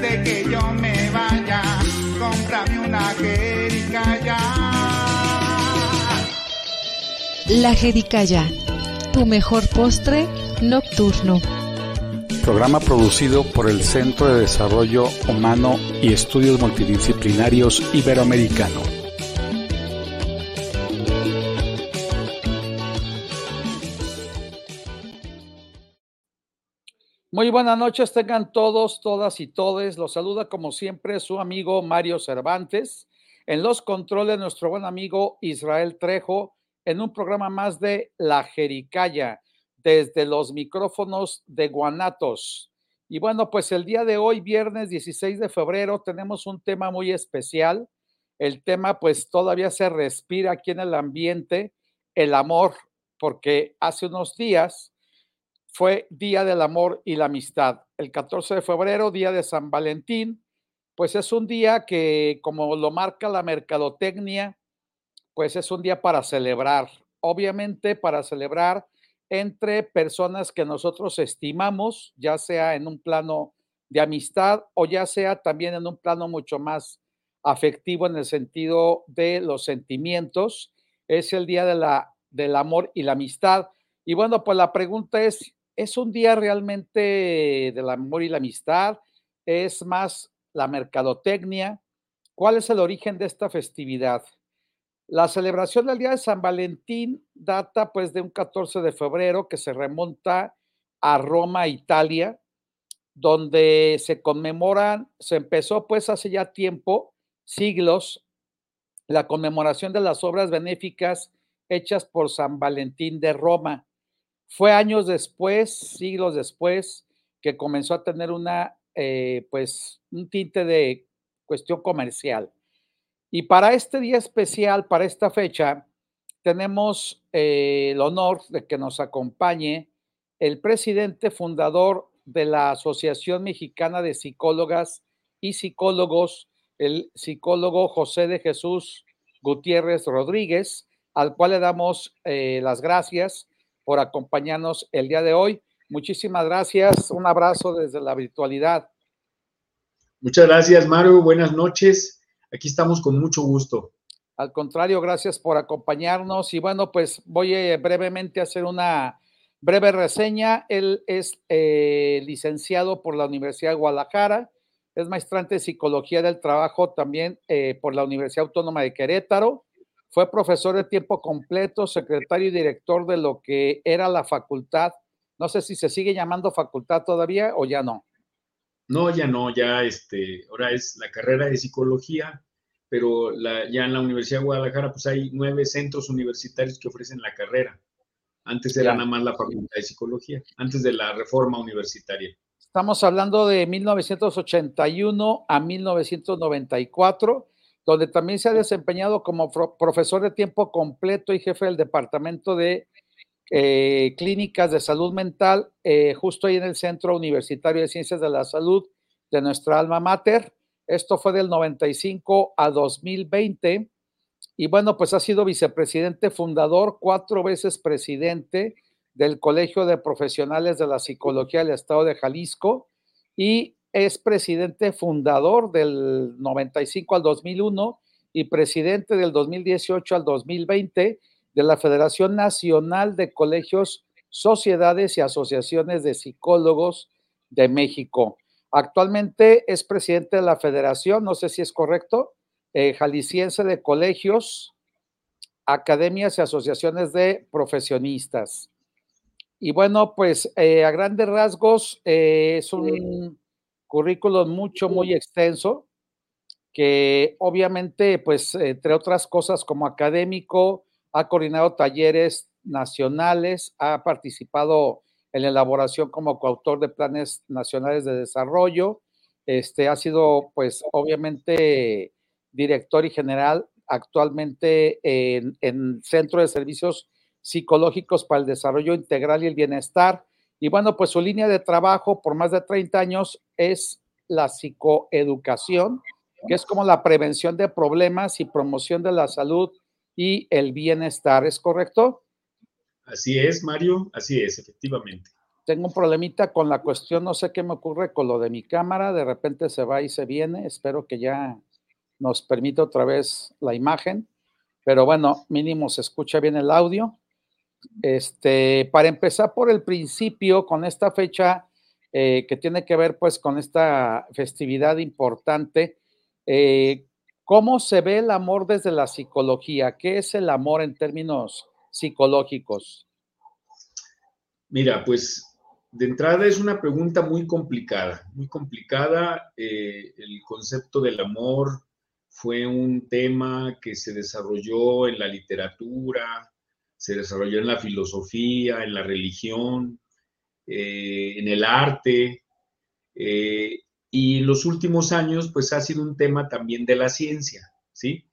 de que yo me vaya, cómprame una jericaya. La jericaya, tu mejor postre nocturno. Programa producido por el Centro de Desarrollo Humano y Estudios Multidisciplinarios Iberoamericano. Muy buenas noches, tengan todos, todas y todes. Los saluda como siempre su amigo Mario Cervantes. En los controles, nuestro buen amigo Israel Trejo, en un programa más de La Jericaya, desde los micrófonos de Guanatos. Y bueno, pues el día de hoy, viernes 16 de febrero, tenemos un tema muy especial. El tema pues todavía se respira aquí en el ambiente, el amor, porque hace unos días fue Día del Amor y la Amistad. El 14 de febrero, Día de San Valentín, pues es un día que, como lo marca la mercadotecnia, pues es un día para celebrar. Obviamente para celebrar entre personas que nosotros estimamos, ya sea en un plano de amistad o ya sea también en un plano mucho más afectivo en el sentido de los sentimientos. Es el día de la, del amor y la amistad. Y bueno, pues la pregunta es, es un día realmente del amor y la amistad, es más la mercadotecnia. ¿Cuál es el origen de esta festividad? La celebración del Día de San Valentín data pues de un 14 de febrero que se remonta a Roma, Italia, donde se conmemoran, se empezó pues hace ya tiempo, siglos, la conmemoración de las obras benéficas hechas por San Valentín de Roma. Fue años después, siglos después, que comenzó a tener una, eh, pues, un tinte de cuestión comercial. Y para este día especial, para esta fecha, tenemos eh, el honor de que nos acompañe el presidente fundador de la Asociación Mexicana de Psicólogas y Psicólogos, el psicólogo José de Jesús Gutiérrez Rodríguez, al cual le damos eh, las gracias por acompañarnos el día de hoy. Muchísimas gracias. Un abrazo desde la virtualidad. Muchas gracias, Mario. Buenas noches. Aquí estamos con mucho gusto. Al contrario, gracias por acompañarnos. Y bueno, pues voy eh, brevemente a hacer una breve reseña. Él es eh, licenciado por la Universidad de Guadalajara, es maestrante de Psicología del Trabajo también eh, por la Universidad Autónoma de Querétaro, fue profesor de tiempo completo, secretario y director de lo que era la facultad. No sé si se sigue llamando facultad todavía o ya no. No, ya no, ya este, ahora es la carrera de psicología, pero ya en la Universidad de Guadalajara pues hay nueve centros universitarios que ofrecen la carrera. Antes era nada más la facultad de psicología, antes de la reforma universitaria. Estamos hablando de 1981 a 1994 donde también se ha desempeñado como profesor de tiempo completo y jefe del Departamento de eh, Clínicas de Salud Mental, eh, justo ahí en el Centro Universitario de Ciencias de la Salud de nuestra alma mater. Esto fue del 95 a 2020. Y bueno, pues ha sido vicepresidente fundador, cuatro veces presidente del Colegio de Profesionales de la Psicología del Estado de Jalisco y es presidente fundador del 95 al 2001 y presidente del 2018 al 2020 de la Federación Nacional de Colegios, Sociedades y Asociaciones de Psicólogos de México. Actualmente es presidente de la Federación, no sé si es correcto, eh, Jalisciense de Colegios, Academias y Asociaciones de Profesionistas. Y bueno, pues eh, a grandes rasgos eh, es un currículum mucho, muy extenso, que obviamente, pues, entre otras cosas, como académico, ha coordinado talleres nacionales, ha participado en la elaboración como coautor de planes nacionales de desarrollo, este, ha sido, pues, obviamente, director y general actualmente en, en Centro de Servicios Psicológicos para el Desarrollo Integral y el Bienestar, y bueno, pues su línea de trabajo por más de 30 años es la psicoeducación, que es como la prevención de problemas y promoción de la salud y el bienestar, ¿es correcto? Así es, Mario, así es, efectivamente. tengo un problemita con la cuestión, no sé qué me ocurre con lo de mi cámara, de repente se va y se viene, espero que ya nos permita otra vez la imagen, pero bueno, mínimo se escucha bien el audio. Este, para empezar por el principio, con esta fecha eh, que tiene que ver pues con esta festividad importante, eh, ¿cómo se ve el amor desde la psicología? ¿Qué es el amor en términos psicológicos? Mira, pues de entrada es una pregunta muy complicada, muy complicada. Eh, el concepto del amor fue un tema que se desarrolló en la literatura, se desarrolló en la filosofía, en la religión, eh, en el arte, eh, y en los últimos años pues ha sido un tema también de la ciencia, ¿sí?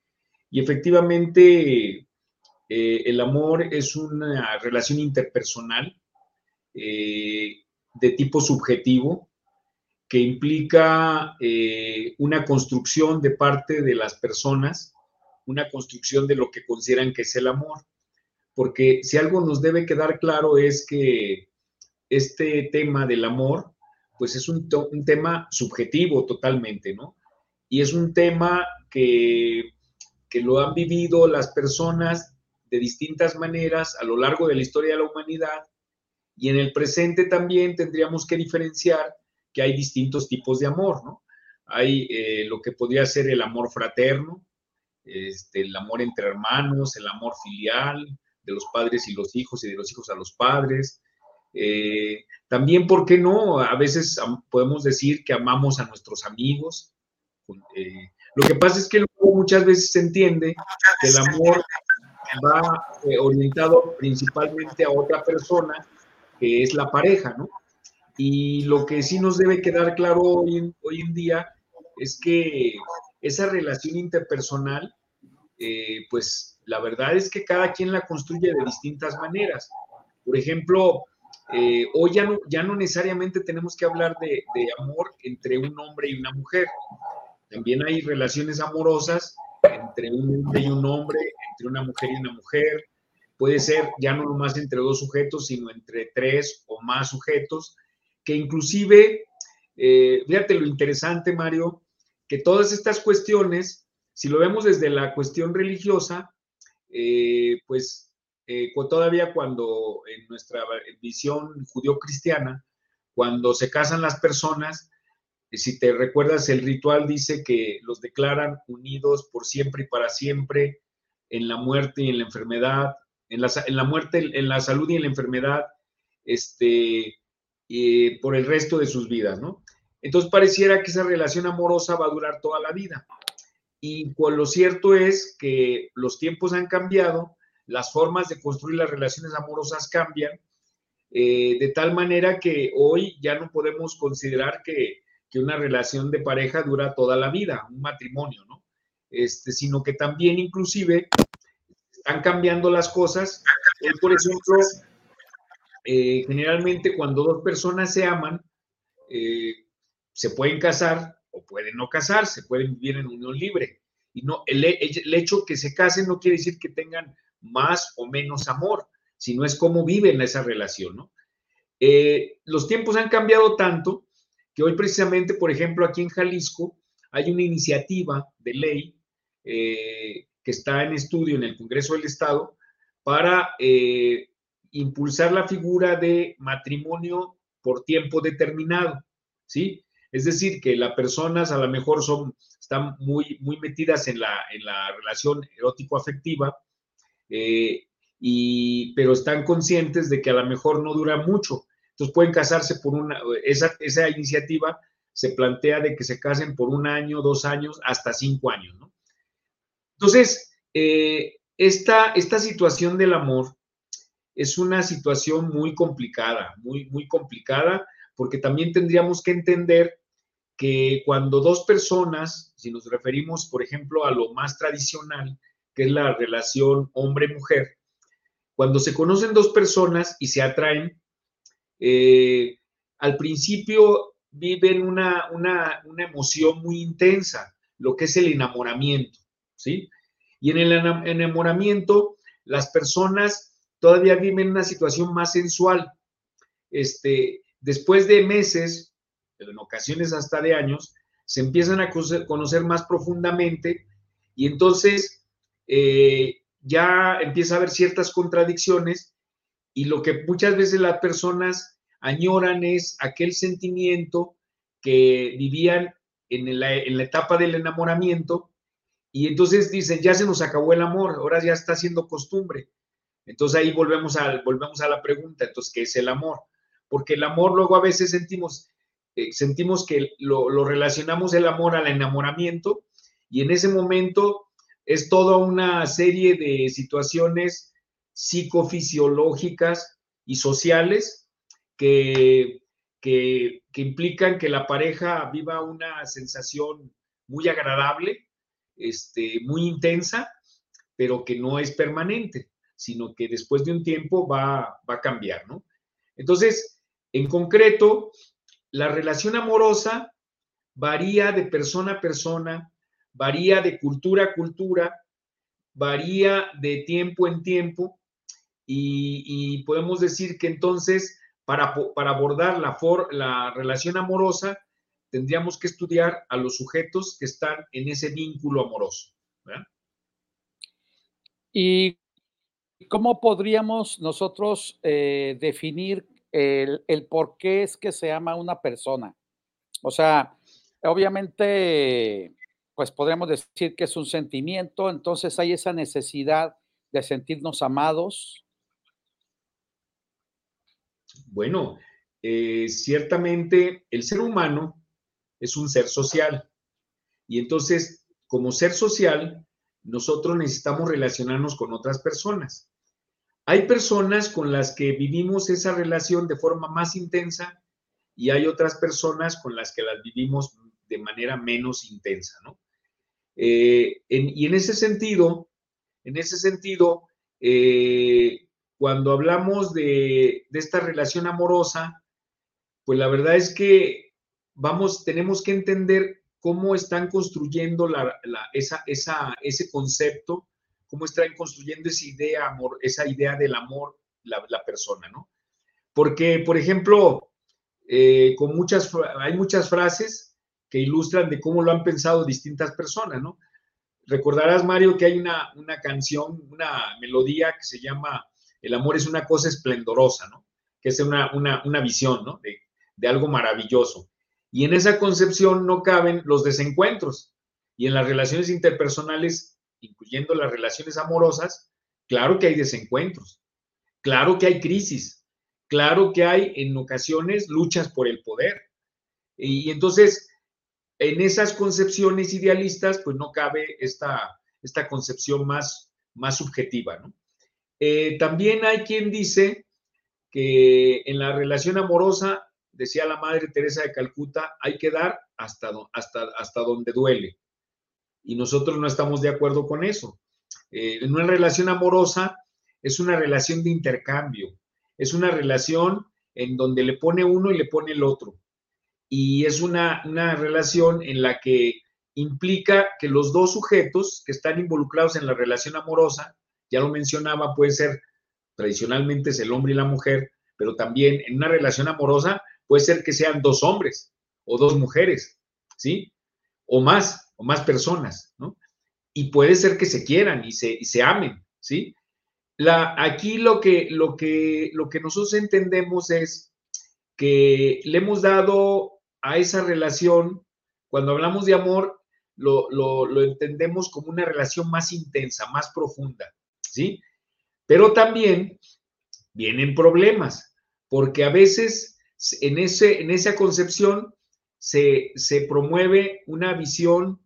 Y efectivamente el amor es una relación interpersonal eh, de tipo subjetivo que implica eh, una construcción de parte de las personas, una construcción de lo que consideran que es el amor. Porque si algo nos debe quedar claro es que este tema del amor, pues es un, tema subjetivo totalmente, ¿no? Y es un tema que, que lo han vivido las personas de distintas maneras a lo largo de la historia de la humanidad y en el presente también tendríamos que diferenciar que hay distintos tipos de amor, ¿no? Hay eh, lo que podría ser el amor fraterno, este, el amor entre hermanos, el amor filial de los padres y los hijos y de los hijos a los padres. Eh, también, ¿por qué no? A veces podemos decir que amamos a nuestros amigos. Eh, lo que pasa es que muchas veces se entiende que el amor va orientado principalmente a otra persona que es la pareja, ¿no? Y lo que sí nos debe quedar claro hoy en, hoy en día es que esa relación interpersonal, eh, pues la verdad es que cada quien la construye de distintas maneras. Por ejemplo, eh, hoy ya no, ya no necesariamente tenemos que hablar de, amor entre un hombre y una mujer. También hay relaciones amorosas entre un hombre y un hombre, entre una mujer y una mujer, puede ser ya no nomás entre dos sujetos, sino entre tres o más sujetos, que inclusive, eh, fíjate lo interesante, Mario, que todas estas cuestiones, si lo vemos desde la cuestión religiosa, eh, pues eh, todavía cuando en nuestra visión judío-cristiana, cuando se casan las personas, si te recuerdas, el ritual dice que los declaran unidos por siempre y para siempre en la muerte y en la enfermedad, en la, muerte, en la salud y en la enfermedad, este, por el resto de sus vidas, ¿no? Entonces pareciera que esa relación amorosa va a durar toda la vida. Y lo cierto es que los tiempos han cambiado, las formas de construir las relaciones amorosas cambian, eh, de tal manera que hoy ya no podemos considerar que, que, una relación de pareja dura toda la vida, un matrimonio, ¿no? Este, sino que también inclusive están cambiando las cosas. por ejemplo, eh, generalmente cuando dos personas se aman, eh, se pueden casar pueden no casarse, pueden vivir en unión libre. Y no, el, el, hecho que se casen no quiere decir que tengan más o menos amor, sino es cómo viven esa relación. Eh, los tiempos han cambiado tanto que hoy precisamente, por ejemplo, aquí en Jalisco hay una iniciativa de ley que está en estudio en el Congreso del Estado para eh, impulsar la figura de matrimonio por tiempo determinado, ¿sí? Es decir, que las personas a lo mejor son, están muy, muy metidas en la, en la relación erótico-afectiva, eh, pero están conscientes de que a lo mejor no dura mucho. Entonces pueden casarse por una, esa, esa iniciativa se plantea de que se casen por un año, dos años, hasta cinco años. Entonces, eh, esta, esta situación del amor es una situación muy complicada, muy, muy complicada, porque también tendríamos que entender que cuando dos personas, si nos referimos, por ejemplo, a lo más tradicional, que es la relación hombre-mujer, cuando se conocen dos personas y se atraen, eh, al principio viven una, una, una emoción muy intensa, lo que es el enamoramiento. ¿sí? Y en el enamoramiento, las personas todavía viven una situación más sensual. este, después de meses, en ocasiones hasta de años, se empiezan a conocer más profundamente y entonces eh, ya empieza a haber ciertas contradicciones y lo que muchas veces las personas añoran es aquel sentimiento que vivían en la, en la etapa del enamoramiento y entonces dicen, ya se nos acabó el amor, ahora ya está siendo costumbre. Entonces ahí volvemos a, volvemos a la pregunta, entonces, ¿qué es el amor? Porque el amor luego a veces sentimos, eh, sentimos que lo, relacionamos el amor al enamoramiento y en ese momento es toda una serie de situaciones psicofisiológicas y sociales que, que, que implican que la pareja viva una sensación muy agradable, este, muy intensa, pero que no es permanente, sino que después de un tiempo va, va a cambiar, ¿no? Entonces, en concreto, la relación amorosa varía de persona a persona, varía de cultura a cultura, varía de tiempo en tiempo y, podemos decir que entonces para, para abordar la, for, la relación amorosa tendríamos que estudiar a los sujetos que están en ese vínculo amoroso. ¿Y cómo podríamos nosotros eh, definir el, por qué es que se ama a una persona? O sea, obviamente, pues podríamos decir que es un sentimiento, entonces hay esa necesidad de sentirnos amados. Bueno, eh, ciertamente el ser humano es un ser social. Y entonces, como ser social, nosotros necesitamos relacionarnos con otras personas. Hay personas con las que vivimos esa relación de forma más intensa y hay otras personas con las que las vivimos de manera menos intensa, ¿no? Eh, y en ese sentido, en ese sentido, eh, cuando hablamos de, esta relación amorosa, pues la verdad es que vamos, tenemos que entender cómo están construyendo esa, esa, ese concepto, cómo están construyendo esa idea, amor, esa idea del amor la, persona, ¿no? Porque, por ejemplo, eh, con muchas, hay muchas frases que ilustran de cómo lo han pensado distintas personas, ¿no? Recordarás, Mario, que hay una, una canción, una melodía que se llama El amor es una cosa esplendorosa, ¿no? Que es una, una, una visión, ¿no? De, de algo maravilloso. Y en esa concepción no caben los desencuentros. Y en las relaciones interpersonales, incluyendo las relaciones amorosas, claro que hay desencuentros, claro que hay crisis, claro que hay en ocasiones luchas por el poder. Y entonces, en esas concepciones idealistas, pues no cabe esta, esta concepción más, más subjetiva. Eh, también hay quien dice que en la relación amorosa decía la Madre Teresa de Calcuta, hay que dar hasta, hasta, hasta donde duele. Y nosotros no estamos de acuerdo con eso. Eh, en una relación amorosa es una relación de intercambio, es una relación en donde le pone uno y le pone el otro. Y es una, una relación en la que implica que los dos sujetos que están involucrados en la relación amorosa, ya lo mencionaba, puede ser tradicionalmente es el hombre y la mujer, pero también en una relación amorosa puede ser que sean dos hombres o dos mujeres, ¿sí? O más, o más personas, ¿no? Y puede ser que se quieran y se, y se amen, ¿sí? La, aquí lo que, lo, que, lo que nosotros entendemos es que le hemos dado a esa relación, cuando hablamos de amor, lo, lo, lo entendemos como una relación más intensa, más profunda, ¿sí? Pero también vienen problemas, porque a veces en, ese, en esa concepción se, se promueve una visión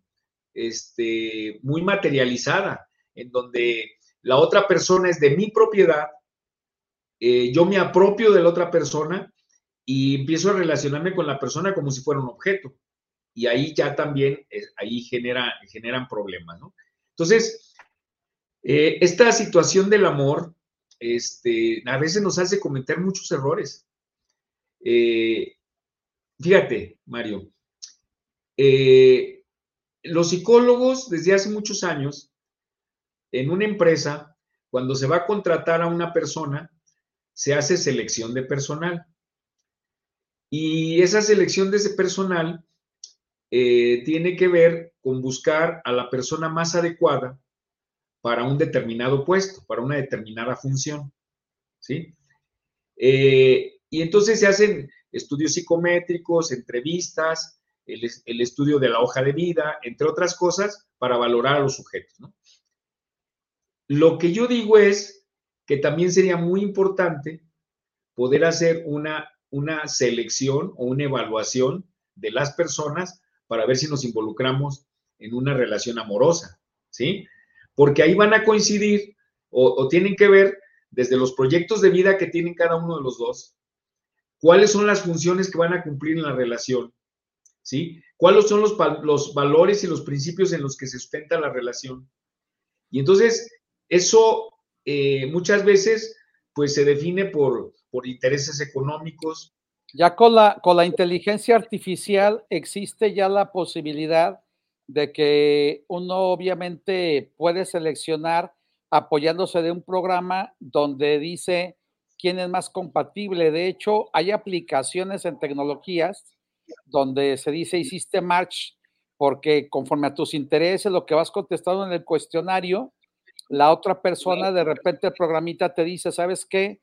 este, muy materializada, en donde la otra persona es de mi propiedad, eh, yo me apropio de la otra persona y empiezo a relacionarme con la persona como si fuera un objeto. Y ahí ya también, eh, ahí genera, generan problemas. Entonces, eh, esta situación del amor, este, a veces nos hace cometer muchos errores. Fíjate, Mario, los psicólogos desde hace muchos años, en una empresa, cuando se va a contratar a una persona, se hace selección de personal. Y esa selección de ese personal eh, tiene que ver con buscar a la persona más adecuada para un determinado puesto, para una determinada función. ¿Sí? Eh, y entonces se hacen estudios psicométricos, entrevistas, el, estudio de la hoja de vida, entre otras cosas, para valorar a los sujetos. Lo que yo digo es que también sería muy importante poder hacer una, una selección o una evaluación de las personas para ver si nos involucramos en una relación amorosa, ¿sí? Porque ahí van a coincidir o tienen que ver desde los proyectos de vida que tienen cada uno de los dos, cuáles son las funciones que van a cumplir en la relación, ¿Cuáles son los, los valores y los principios en los que se sustenta la relación? Y entonces, eso eh, muchas veces, pues se define por, por intereses económicos. Ya con la, con la inteligencia artificial existe ya la posibilidad de que uno obviamente puede seleccionar apoyándose de un programa donde dice quién es más compatible. De hecho, hay aplicaciones en tecnologías donde se dice hiciste match porque conforme a tus intereses, lo que vas contestando en el cuestionario, la otra persona de repente el programita te dice, ¿sabes qué?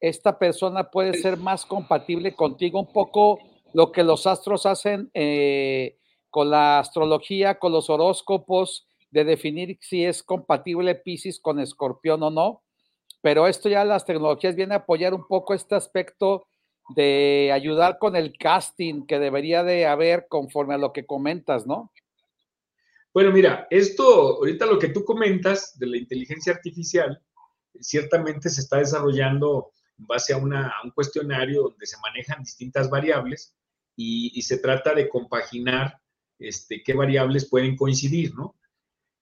Esta persona puede ser más compatible contigo, un poco lo que los astros hacen eh, con la astrología, con los horóscopos, de definir si es compatible Pisces con Escorpión o no, pero esto ya las tecnologías vienen a apoyar un poco este aspecto de ayudar con el casting que debería de haber conforme a lo que comentas, ¿no? Bueno, mira, esto, ahorita lo que tú comentas de la inteligencia artificial, ciertamente se está desarrollando en base a, una, a un cuestionario donde se manejan distintas variables y, y se trata de compaginar este, qué variables pueden coincidir, ¿no?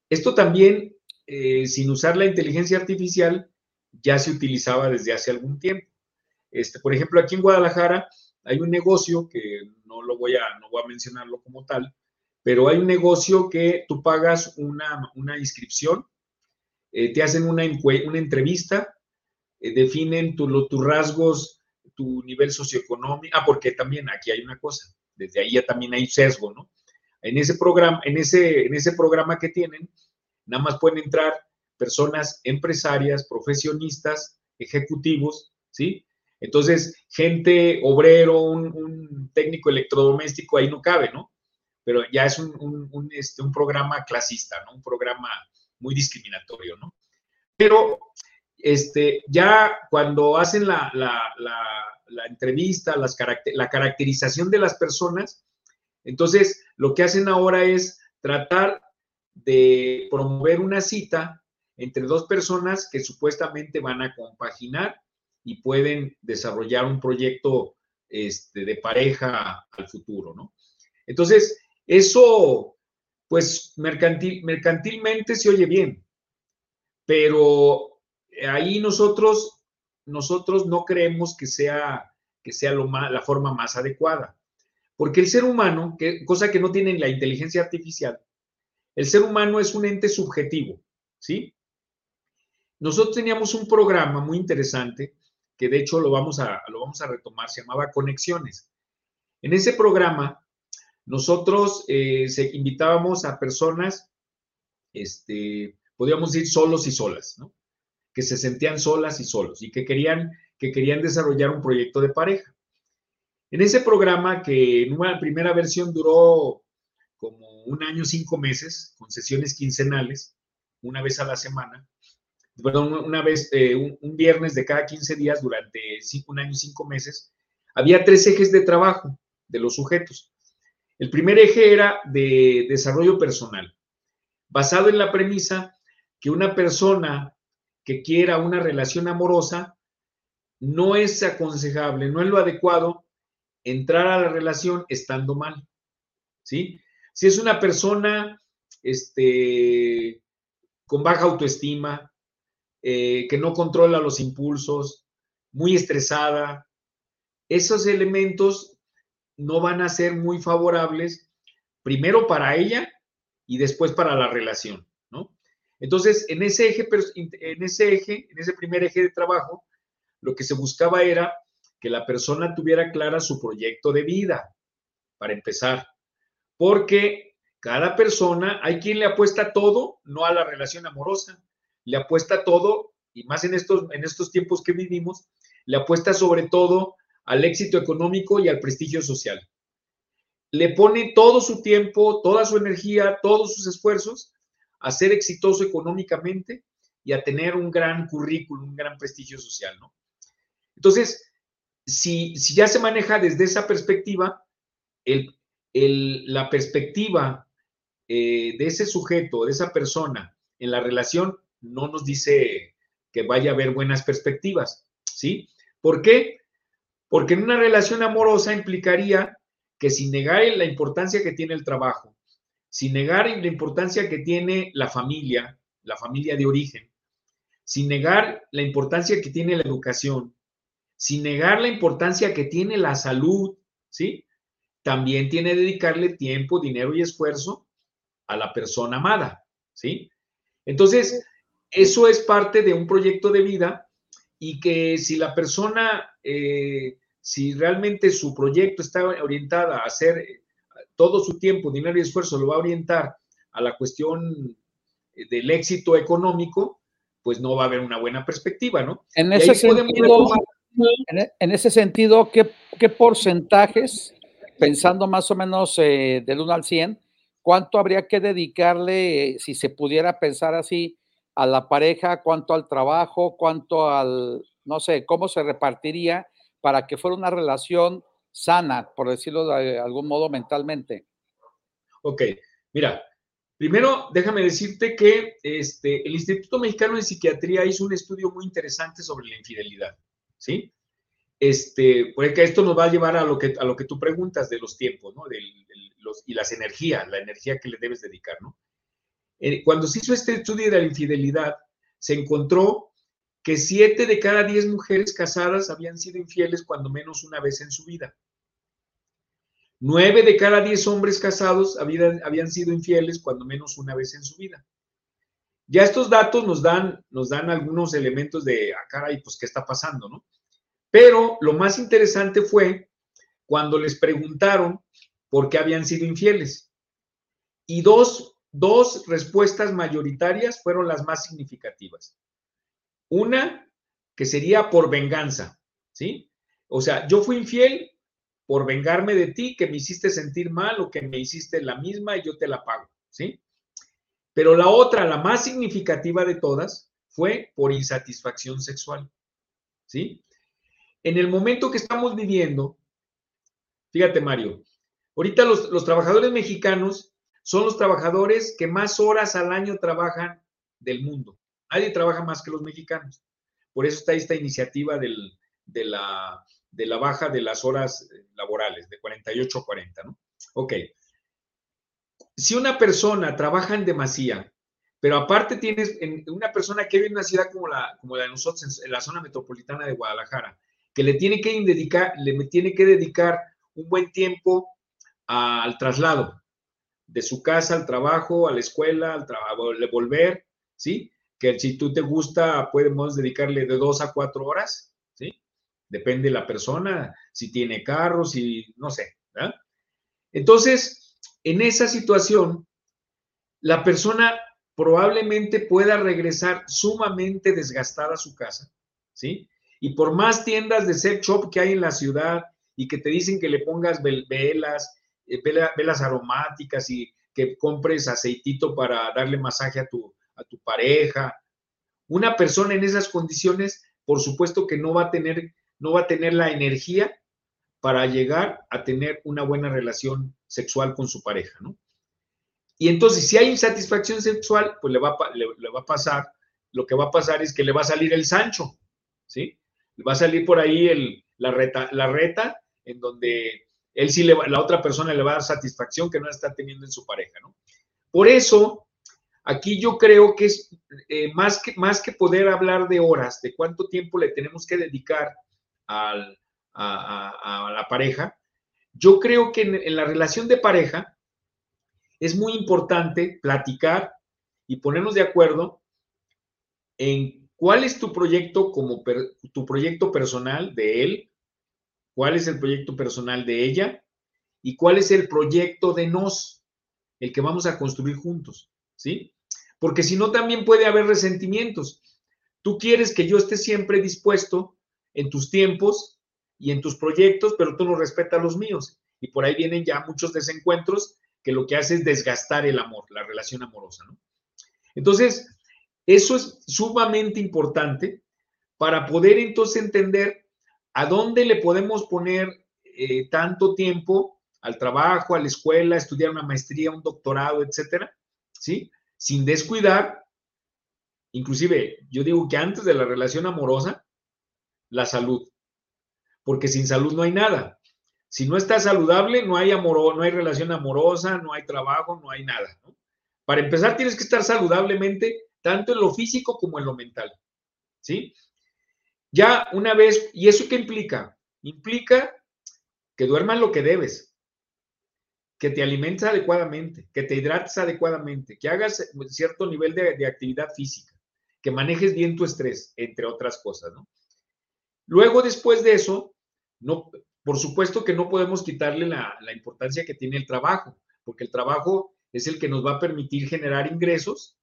Esto también, eh, sin usar la inteligencia artificial, ya se utilizaba desde hace algún tiempo. Este, por ejemplo, aquí en Guadalajara hay un negocio que no lo voy a, no voy a mencionarlo como tal, pero hay un negocio que tú pagas una, una inscripción, eh, te hacen una, una entrevista, eh, definen tu, tus rasgos, tu nivel socioeconómico. Ah, porque también aquí hay una cosa, desde ahí ya también hay sesgo, ¿no? En ese programa, en ese, en ese programa que tienen, nada más pueden entrar personas empresarias, profesionistas, ejecutivos, ¿sí? Entonces, gente, obrero, un, técnico electrodoméstico, ahí no cabe, ¿no? Pero ya es un, este, un, programa clasista, ¿no? Un programa muy discriminatorio, ¿no? Pero este, ya cuando hacen la, entrevista, la caracterización de las personas, entonces, lo que hacen ahora es tratar de promover una cita entre dos personas que supuestamente van a compaginar y pueden desarrollar un proyecto este, de pareja al futuro, ¿no? Entonces, eso, pues, mercantil, mercantilmente se oye bien, pero ahí nosotros, nosotros no creemos que sea, que sea lo más, la forma más adecuada. Porque el ser humano, que, cosa que no tiene la inteligencia artificial, el ser humano es un ente subjetivo, ¿sí? Nosotros teníamos un programa muy interesante, que de hecho lo vamos a, lo vamos a retomar, se llamaba Conexiones. En ese programa, nosotros eh, se, invitábamos a personas, este, podríamos decir solos y solas. Que se sentían solas y solos y que querían, que querían desarrollar un proyecto de pareja. En ese programa, que en una primera versión duró como un año, cinco meses, con sesiones quincenales, una vez a la semana, perdón, una vez, eh, un, viernes de cada 15 días durante un año, cinco meses, había tres ejes de trabajo de los sujetos. El primer eje era de desarrollo personal, basado en la premisa que una persona que quiera una relación amorosa no es aconsejable, no es lo adecuado entrar a la relación estando mal, ¿sí? Si es una persona este, con baja autoestima, eh, que no controla los impulsos, muy estresada, esos elementos no van a ser muy favorables, primero para ella y después para la relación, ¿no? Entonces, en ese eje, en ese eje, en ese primer eje de trabajo, lo que se buscaba era que la persona tuviera clara su proyecto de vida, para empezar. Porque cada persona, hay quien le apuesta todo, no a la relación amorosa, le apuesta todo, y más en estos, en estos tiempos que vivimos, le apuesta sobre todo al éxito económico y al prestigio social. Le pone todo su tiempo, toda su energía, todos sus esfuerzos a ser exitoso económicamente y a tener un gran currículum, un gran prestigio social, ¿no? Entonces, si, si ya se maneja desde esa perspectiva, el, la perspectiva eh, de ese sujeto, de esa persona en la relación, no nos dice que vaya a haber buenas perspectivas, ¿sí? ¿Por qué? Porque en una relación amorosa implicaría que sin negar la importancia que tiene el trabajo, sin negar la importancia que tiene la familia, la familia de origen, sin negar la importancia que tiene la educación, sin negar la importancia que tiene la salud, ¿sí? También tiene dedicarle tiempo, dinero y esfuerzo a la persona amada, ¿sí? Entonces, eso es parte de un proyecto de vida y que si la persona, eh, si realmente su proyecto está orientada a hacer eh, todo su tiempo, dinero y esfuerzo, lo va a orientar a la cuestión del éxito económico, pues no va a haber una buena perspectiva, ¿no? En ese sentido, e, en, ese sentido ¿qué, porcentajes, pensando más o menos eh, del 1 al 100, cuánto habría que dedicarle, si se pudiera pensar así, a la pareja, cuánto al trabajo, cuánto al, no sé, cómo se repartiría para que fuera una relación sana, por decirlo de algún modo mentalmente? Ok, mira, primero déjame decirte que este, el Instituto Mexicano de Psiquiatría hizo un estudio muy interesante sobre la infidelidad, ¿sí? Este, porque esto nos va a llevar a lo que, a lo que tú preguntas de los tiempos, ¿no? los, y las energías, la energía que le debes dedicar, ¿no? Eh, cuando se hizo este estudio de la infidelidad, se encontró que siete de cada diez mujeres casadas habían sido infieles cuando menos una vez en su vida. Nueve de cada diez hombres casados habían, habían sido infieles cuando menos una vez en su vida. Ya estos datos nos dan, nos dan algunos elementos de, ah, caray, pues, ¿qué está pasando, no? Pero lo más interesante fue cuando les preguntaron por qué habían sido infieles. Y dos dos respuestas mayoritarias fueron las más significativas. Una, que sería por venganza, ¿sí? O sea, yo fui infiel por vengarme de ti, que me hiciste sentir mal o que me hiciste la misma y yo te la pago, ¿sí? Pero la otra, la más significativa de todas, fue por insatisfacción sexual, ¿sí? En el momento que estamos viviendo, fíjate Mario, ahorita los, los trabajadores mexicanos son los trabajadores que más horas al año trabajan del mundo. Nadie trabaja más que los mexicanos. Por eso está esta iniciativa de, la, de la baja de las horas eh, laborales, de 48 a 40, ¿no? Ok. Si una persona trabaja en demasía, pero aparte tienes una persona que vive en una ciudad como la, como la de nosotros, en la zona metropolitana de Guadalajara, que le tiene que dedicar, le tiene que dedicar un buen tiempo al traslado, de su casa al trabajo, a la escuela, al trabajo, volver, ¿sí? Que si tú te gusta, podemos dedicarle de dos a cuatro horas, ¿sí? Depende de la persona, si tiene carro, si, no sé, ¿verdad? Entonces, en esa situación, la persona probablemente pueda regresar sumamente desgastada a su casa, ¿sí? Y por más tiendas de sex shop que hay en la ciudad y que te dicen que le pongas velas, eh, velas aromáticas y que compres aceitito para darle masaje a tu, a tu pareja. Una persona en esas condiciones, por supuesto que no va a tener, no va a tener la energía para llegar a tener una buena relación sexual con su pareja, ¿no? Y entonces, si hay insatisfacción sexual, pues le va, le, va a pasar, lo que va a pasar es que le va a salir el Sancho, ¿sí? Le va a salir por ahí el, la, reta, la reta, en donde él sí le la otra persona le va a dar satisfacción que no está teniendo en su pareja, ¿no? Por eso, aquí yo creo que es eh, más, que, más que poder hablar de horas, de cuánto tiempo le tenemos que dedicar a, la pareja, yo creo que en, la relación de pareja es muy importante platicar y ponernos de acuerdo en cuál es tu proyecto como tu proyecto personal de él cuál es el proyecto personal de ella y cuál es el proyecto de nos, el que vamos a construir juntos, ¿sí? Porque si no, también puede haber resentimientos. Tú quieres que yo esté siempre dispuesto en tus tiempos y en tus proyectos, pero tú no respetas los míos. Y por ahí vienen ya muchos desencuentros que lo que hace es desgastar el amor, la relación amorosa, ¿no? Entonces, eso es sumamente importante para poder entonces entender a dónde le podemos poner eh, tanto tiempo al trabajo, a la escuela, estudiar una maestría, un doctorado, etcétera, ¿sí? Sin descuidar, inclusive yo digo que antes de la relación amorosa, la salud, porque sin salud no hay nada. Si no está saludable, no hay no hay relación amorosa, no hay trabajo, no hay nada. Para empezar, tienes que estar saludablemente, tanto en lo físico como en lo mental. ¿Sí? Ya una vez, ¿y eso qué implica? Implica que duermas lo que debes, que te alimentes adecuadamente, que te hidrates adecuadamente, que hagas cierto nivel de, actividad física, que manejes bien tu estrés, entre otras cosas, ¿no? Luego, después de eso, no, por supuesto que no podemos quitarle la, la importancia que tiene el trabajo, porque el trabajo es el que nos va a permitir generar ingresos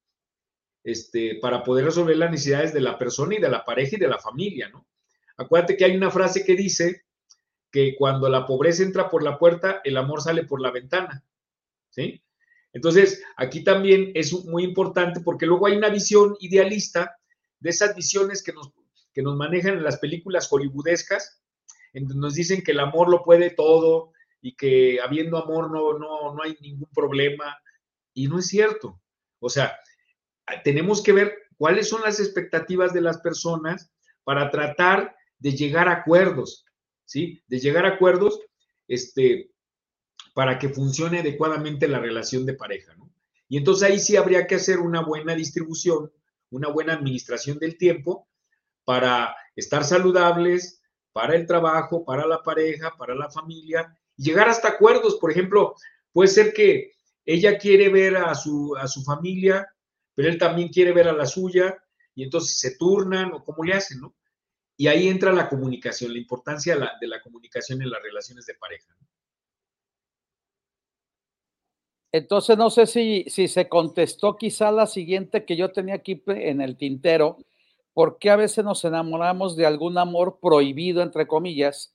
este, para poder resolver las necesidades de la persona y de la pareja y de la familia, ¿no? Acuérdate que hay una frase que dice que cuando la pobreza entra por la puerta, el amor sale por la ventana, ¿sí? Entonces, aquí también es muy importante porque luego hay una visión idealista de esas visiones que nos, que nos manejan en las películas hollywoodescas, en donde nos dicen que el amor lo puede todo y que habiendo amor no, no, no hay ningún problema. Y no es cierto. O sea, tenemos que ver cuáles son las expectativas de las personas para tratar de llegar a acuerdos, ¿sí? De llegar a acuerdos, este, para que funcione adecuadamente la relación de pareja, ¿no? Y entonces ahí sí habría que hacer una buena distribución, una buena administración del tiempo para estar saludables, para el trabajo, para la pareja, para la familia, y llegar hasta acuerdos. Por ejemplo, puede ser que ella quiere ver a su, a su familia pero él también quiere ver a la suya y entonces se turnan o cómo le hacen, ¿no? Y ahí entra la comunicación, la importancia de la, comunicación en las relaciones de pareja. Entonces, no sé si, si se contestó quizá la siguiente que yo tenía aquí en el tintero, ¿por qué a veces nos enamoramos de algún amor prohibido, entre comillas,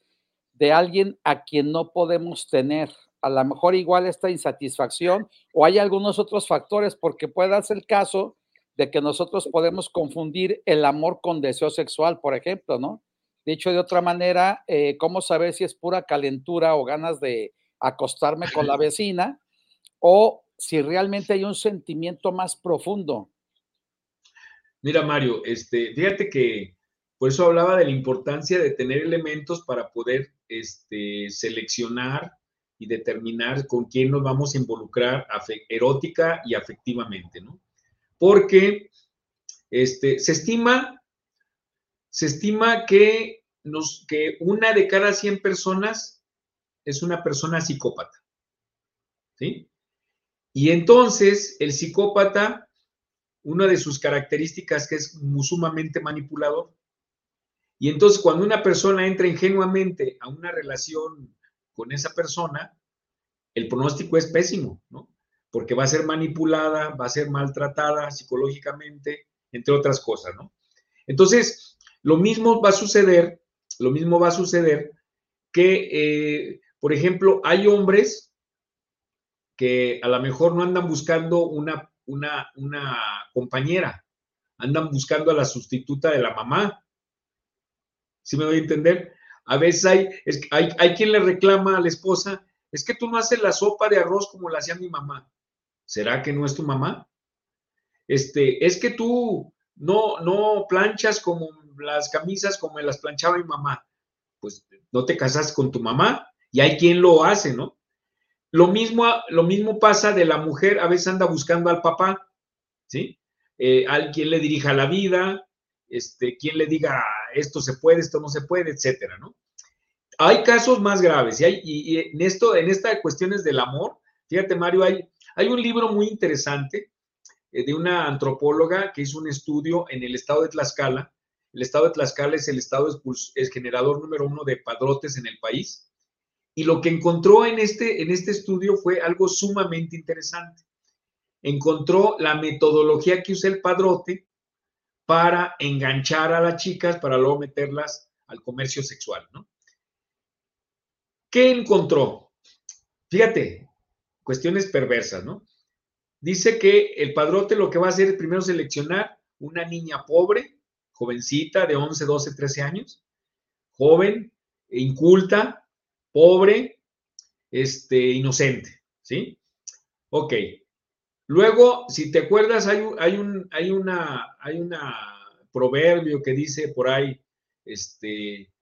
de alguien a quien no podemos tener? A lo mejor igual esta insatisfacción o hay algunos otros factores, porque puede darse el caso de que nosotros podemos confundir el amor con deseo sexual, por ejemplo, ¿no? Dicho de otra manera, eh, ¿cómo saber si es pura calentura o ganas de acostarme con la vecina o si realmente hay un sentimiento más profundo? Mira, Mario, este, fíjate que por eso hablaba de la importancia de tener elementos para poder este, seleccionar y determinar con quién nos vamos a involucrar erótica y afectivamente, ¿no? Porque este, se estima, se estima que, que una de cada 100 personas es una persona psicópata, ¿sí? Y entonces el psicópata, una de sus características que es sumamente manipulador, y entonces cuando una persona entra ingenuamente a una relación con esa persona, el pronóstico es pésimo, ¿no? Porque va a ser manipulada, va a ser maltratada psicológicamente, entre otras cosas, ¿no? Entonces, lo mismo va a suceder, lo mismo va a suceder que, eh, por ejemplo, hay hombres que a lo mejor no andan buscando una, una, compañera, andan buscando a la sustituta de la mamá. ¿Sí me voy a entender? A veces hay, hay, hay quien le reclama a la esposa, es que tú no haces la sopa de arroz como la hacía mi mamá. ¿Será que no es tu mamá? Este, es que tú no, no planchas como las camisas como las planchaba mi mamá. Pues no te casas con tu mamá y hay quien lo hace, ¿no? Lo mismo, lo mismo pasa de la mujer, a veces anda buscando al papá, ¿sí? Eh, al quien le dirija la vida, este, quien le diga esto se puede, esto no se puede, etcétera, ¿no? Hay casos más graves y, en esto, esta cuestiones del amor, fíjate Mario, hay, hay un libro muy interesante eh, de una antropóloga que hizo un estudio en el estado de Tlaxcala el estado de Tlaxcala es el estado es generador número uno de padrotes en el país. Y lo que encontró en este, en este estudio fue algo sumamente interesante. Encontró la metodología que usa el padrote para enganchar a las chicas, para luego meterlas al comercio sexual, ¿no? ¿Qué encontró? Fíjate, cuestiones perversas, ¿no? Dice que el padrote lo que va a hacer es primero seleccionar una niña pobre, jovencita de 11, 12, 13 años, joven, inculta, pobre, este, inocente, ¿sí? Ok. Luego, si te acuerdas, hay, hay, un, hay, una, hay una proverbio que dice por ahí, este,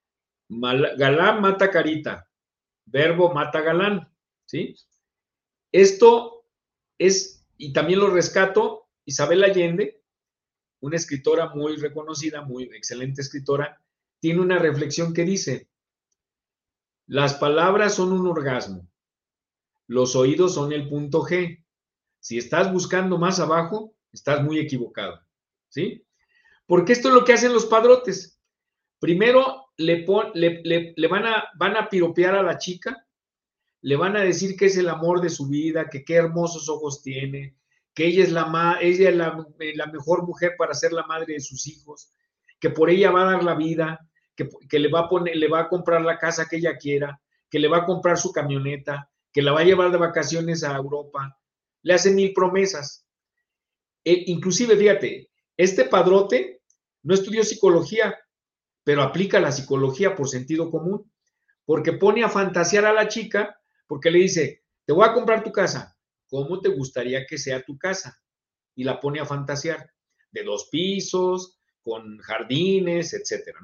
galán mata carita, verbo mata galán, ¿sí? Esto es, y también lo rescato, Isabel Allende, una escritora muy reconocida, muy excelente escritora, tiene una reflexión que dice, las palabras son un orgasmo, los oídos son el punto G. Si estás buscando más abajo, estás muy equivocado, ¿sí? Porque esto es lo que hacen los padrotes. Primero le, van, a, a piropear a la chica, le van a decir que es el amor de su vida, que qué hermosos ojos tiene, que ella es la, ella es la, mejor mujer para ser la madre de sus hijos, que por ella va a dar la vida, que, que, le, va a poner, le va a comprar la casa que ella quiera, que le va a comprar su camioneta, que la va a llevar de vacaciones a Europa. Le hace mil promesas. E, inclusive, fíjate, este padrote no estudió psicología, pero aplica la psicología por sentido común, porque pone a fantasear a la chica, porque le dice, te voy a comprar tu casa, ¿cómo te gustaría que sea tu casa? Y la pone a fantasear, de dos pisos, con jardines, etcétera.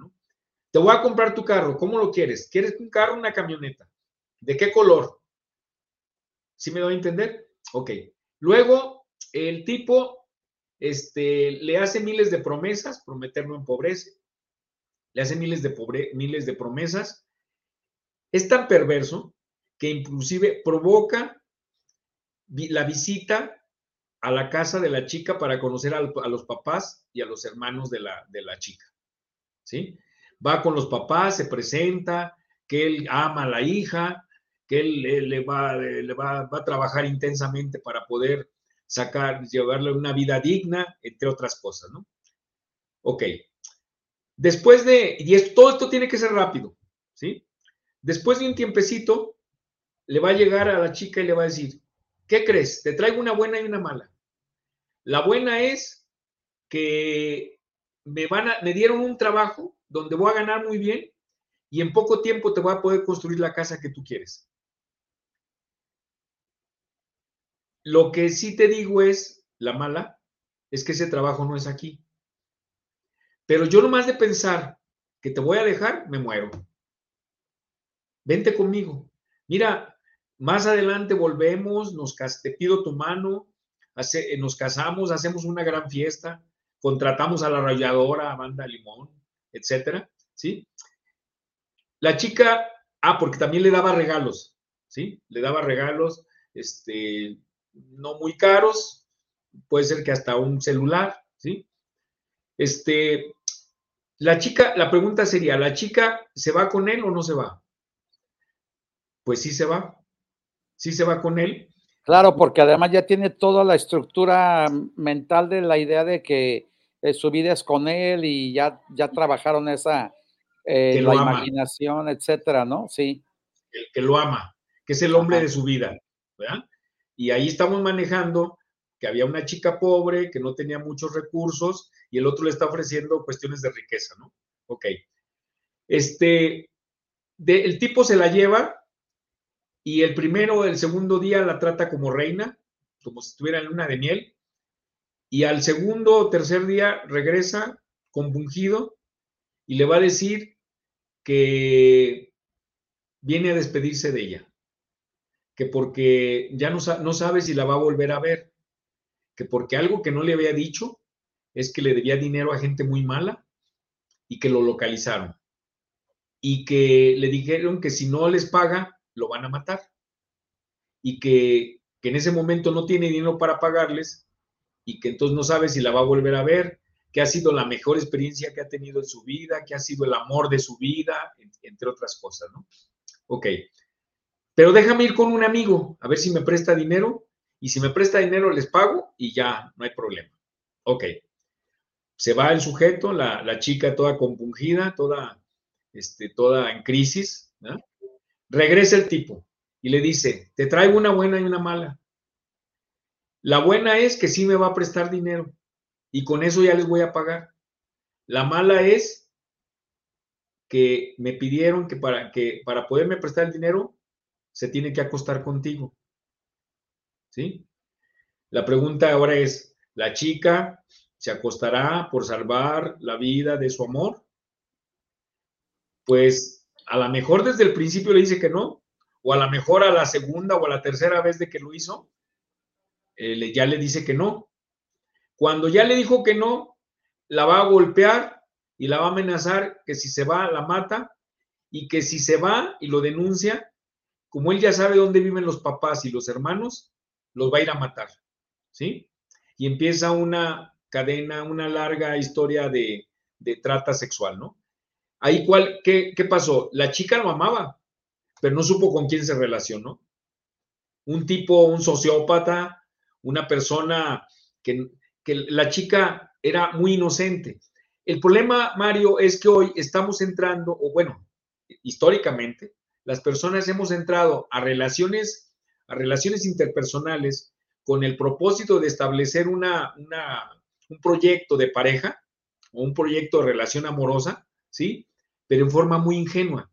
Te voy a comprar tu carro, ¿cómo lo quieres? ¿Quieres un carro o una camioneta? ¿De qué color? ¿Sí me doy a entender? Ok. Luego, el tipo este, le hace miles de promesas, prometer no empobrece, le hace miles de, pobre, miles de promesas. Es tan perverso que inclusive provoca la visita a la casa de la chica para conocer a, los papás y a los hermanos de la, de la chica. ¿Sí? Va con los papás, se presenta, que él ama a la hija, que él, le, va, le va, a trabajar intensamente para poder sacar, llevarle una vida digna, entre otras cosas, ¿no? Ok, Después de, y todo esto tiene que ser rápido, ¿sí? Después de un tiempecito, le va a llegar a la chica y le va a decir, ¿qué crees? Te traigo una buena y una mala. La buena es que me, me dieron un trabajo donde voy a ganar muy bien y en poco tiempo te voy a poder construir la casa que tú quieres. Lo que sí te digo es, la mala, es que ese trabajo no es aquí. Pero yo nomás de pensar que te voy a dejar, me muero. Vente conmigo. Mira, más adelante volvemos, nos, te pido tu mano, eh, nos casamos, hacemos una gran fiesta, contratamos a la rayadora, a Banda Limón, etcétera, ¿sí? La chica, ah, porque también le daba regalos, ¿sí? Le daba regalos, este, no muy caros, puede ser que hasta un celular, ¿sí? Este, la chica, la pregunta sería, ¿la chica se va con él o no se va? Pues sí se va, sí se va con él. Claro, porque además ya tiene toda la estructura mental de la idea de que eh, su vida es con él y ya, ya trabajaron esa eh, la imaginación, etcétera, ¿no? Sí. El que lo ama, que es el hombre de su vida, ¿verdad? Y ahí estamos manejando que había una chica pobre que no tenía muchos recursos y el otro le está ofreciendo cuestiones de riqueza, ¿no? Ok. Este, el tipo se la lleva y el primero el segundo día la trata como reina, como si estuviera en luna de miel, y al segundo o tercer día regresa compungido y le va a decir que viene a despedirse de ella, que porque ya no, no sabe si la va a volver a ver, que porque algo que no le había dicho es que le debía dinero a gente muy mala y que lo localizaron. Y que le dijeron que si no les paga, lo van a matar. Y que, en ese momento no tiene dinero para pagarles y que entonces no sabe si la va a volver a ver, que ha sido la mejor experiencia que ha tenido en su vida, que ha sido el amor de su vida, entre otras cosas, ¿no? Ok. Pero déjame ir con un amigo, a ver si me presta dinero, y si me presta dinero les pago y ya, no hay problema. Ok. Se va el sujeto, la, chica toda compungida, toda, este, toda en crisis. Regresa el tipo y le dice, te traigo una buena y una mala. La buena es que sí me va a prestar dinero y con eso ya les voy a pagar. La mala es que me pidieron que para, que para poderme prestar el dinero se tiene que acostar contigo. ¿Sí? La pregunta ahora es, ¿la chica se acostará por salvar la vida de su amor? Pues a lo mejor desde el principio le dice que no, o a lo mejor a la segunda o a la tercera vez de que lo hizo, eh, ya le dice que no. Cuando ya le dijo que no, la va a golpear y la va a amenazar que si se va, la mata y que si se va y lo denuncia, como él ya sabe dónde viven los papás y los hermanos, los va a ir a matar. ¿Sí? Y empieza una cadena, una larga historia de, trata sexual, ¿no? Ahí, cuál, qué, ¿qué pasó? La chica lo amaba, pero no supo con quién se relacionó. Un tipo, un sociópata, una persona que, que la chica era muy inocente. El problema, Mario, es que hoy estamos entrando, o bueno, históricamente, las personas hemos entrado a relaciones, a relaciones interpersonales con el propósito de establecer una, un proyecto de pareja o un proyecto de relación amorosa, ¿sí? Pero en forma muy ingenua,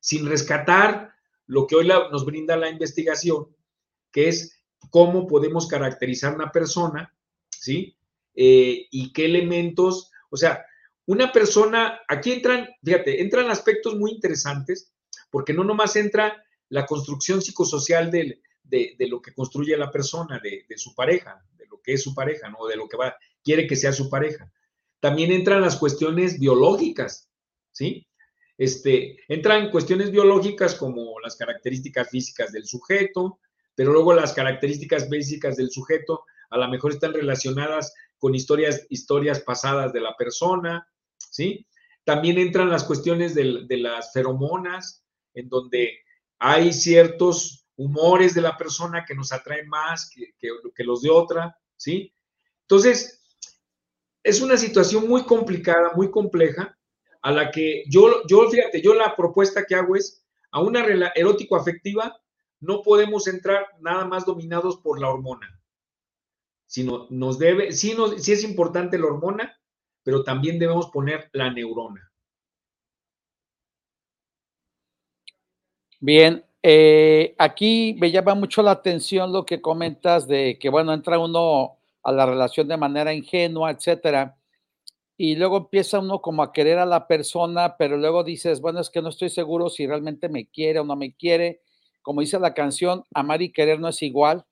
sin rescatar lo que hoy nos brinda la investigación, que es cómo podemos caracterizar una persona, ¿sí? Eh, y qué elementos, o sea, una persona, aquí entran, fíjate, entran aspectos muy interesantes, porque no nomás entra la construcción psicosocial de, lo que construye la persona, de, su pareja, de lo que es su pareja, ¿no? De lo que va, quiere que sea su pareja. También entran las cuestiones biológicas, ¿sí? Este, entran cuestiones biológicas como las características físicas del sujeto, pero luego las características básicas del sujeto a lo mejor están relacionadas con historias, historias pasadas de la persona, ¿sí? También entran las cuestiones de, las feromonas, en donde hay ciertos humores de la persona que nos atraen más que, los de otra, ¿sí? Entonces, es una situación muy complicada, muy compleja, a la que yo, yo fíjate, yo la propuesta que hago es a una erótico-afectiva no podemos entrar nada más dominados por la hormona sino nos debe, sí, sí es importante la hormona, pero también debemos poner la neurona. Bien, eh, aquí me llama mucho la atención lo que comentas de que, bueno, entra uno a la relación de manera ingenua, etcétera, y luego empieza uno como a querer a la persona, pero luego dices, bueno, es que no estoy seguro si realmente me quiere o no me quiere. Como dice la canción, amar y querer no es igual.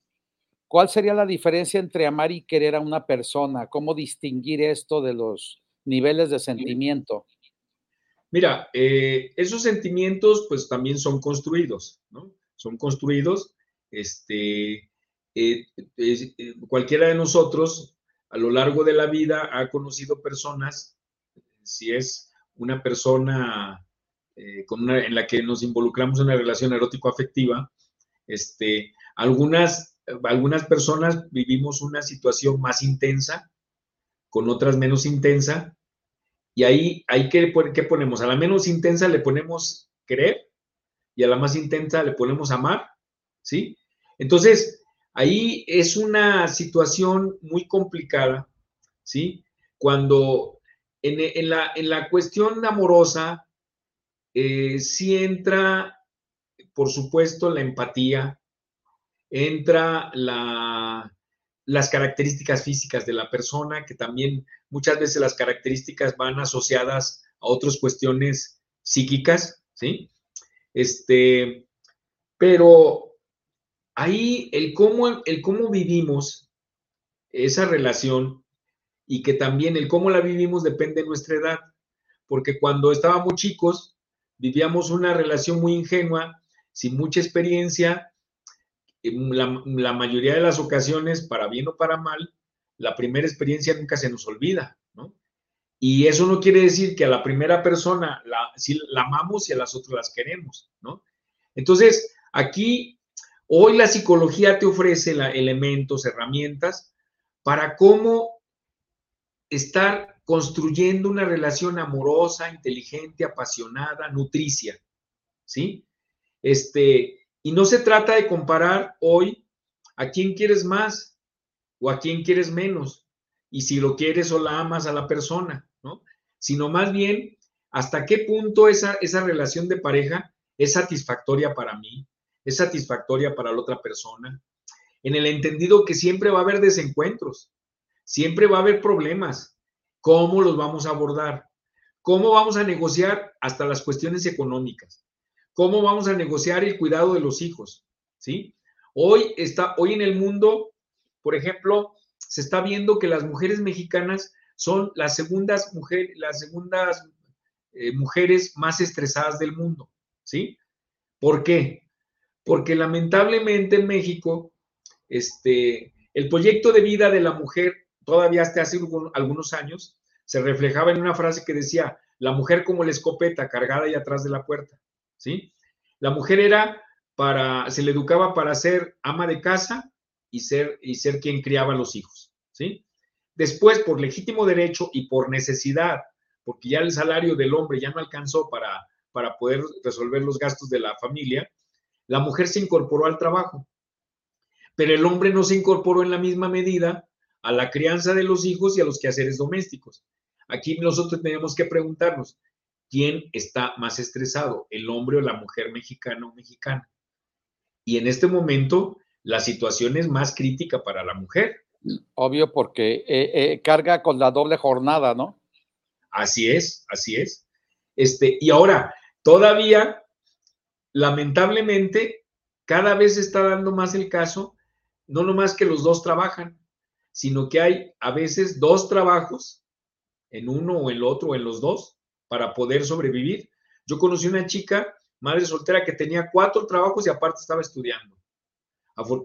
¿Cuál sería la diferencia entre amar y querer a una persona? ¿Cómo distinguir esto de los niveles de sentimiento? Mira, eh, esos sentimientos pues también son construidos, ¿no? Son construidos, este, eh, eh, cualquiera de nosotros a lo largo de la vida ha conocido personas, si es una persona con en la que nos involucramos en una relación erótico-afectiva, este, algunas algunas personas vivimos una situación más intensa, con otras menos intensa, y ahí hay que, ¿qué ponemos? A la menos intensa le ponemos querer y a la más intensa le ponemos amar, ¿sí? Entonces, ahí es una situación muy complicada, ¿sí? Cuando en, la, en la, cuestión amorosa, eh, sí entra, por supuesto, la empatía, entra las características físicas de la persona, que también muchas veces las características van asociadas a otras cuestiones psíquicas, ¿sí? Este, pero ahí el cómo, el cómo vivimos esa relación y que también el cómo la vivimos depende de nuestra edad, porque cuando estábamos chicos vivíamos una relación muy ingenua, sin mucha experiencia, la, mayoría de las ocasiones, para bien o para mal, la primera experiencia nunca se nos olvida, ¿no? Y eso no quiere decir que a la primera persona la, si la amamos y a las otras las queremos, ¿no? Entonces, aquí, hoy la psicología te ofrece elementos, herramientas para cómo estar construyendo una relación amorosa, inteligente, apasionada, nutricia, ¿sí? Este, y no se trata de comparar hoy a quién quieres más o a quién quieres menos, y si lo quieres o la amas a la persona, ¿no? Sino más bien hasta qué punto esa, esa relación de pareja es satisfactoria para mí, es satisfactoria para la otra persona, en el entendido que siempre va a haber desencuentros, siempre va a haber problemas. ¿Cómo los vamos a abordar? ¿Cómo vamos a negociar hasta las cuestiones económicas? ¿Cómo vamos a negociar el cuidado de los hijos? ¿Sí? Hoy está, hoy en el mundo, por ejemplo, se está viendo que las mujeres mexicanas son las segundas, mujeres, las segundas eh, mujeres más estresadas del mundo, ¿sí? ¿Por qué? Porque lamentablemente en México, este, el proyecto de vida de la mujer, todavía hasta hace algunos años, se reflejaba en una frase que decía, la mujer como la escopeta cargada y atrás de la puerta, ¿sí? La mujer era para, se le educaba para ser ama de casa y ser, y ser quien criaba a los hijos, ¿sí? Después, por legítimo derecho y por necesidad, porque ya el salario del hombre ya no alcanzó para, para poder resolver los gastos de la familia, la mujer se incorporó al trabajo, pero el hombre no se incorporó en la misma medida a la crianza de los hijos y a los quehaceres domésticos. Aquí nosotros tenemos que preguntarnos, ¿quién está más estresado, el hombre o la mujer mexicana o mexicana? Y en este momento la situación es más crítica para la mujer. Obvio, porque eh, eh, carga con la doble jornada, ¿no? Así es, así es. Este, y ahora, todavía, lamentablemente, cada vez se está dando más el caso, no nomás que los dos trabajan, sino que hay a veces dos trabajos, en uno o en el otro o en los dos, para poder sobrevivir. Yo conocí una chica madre soltera que tenía cuatro trabajos y aparte estaba estudiando.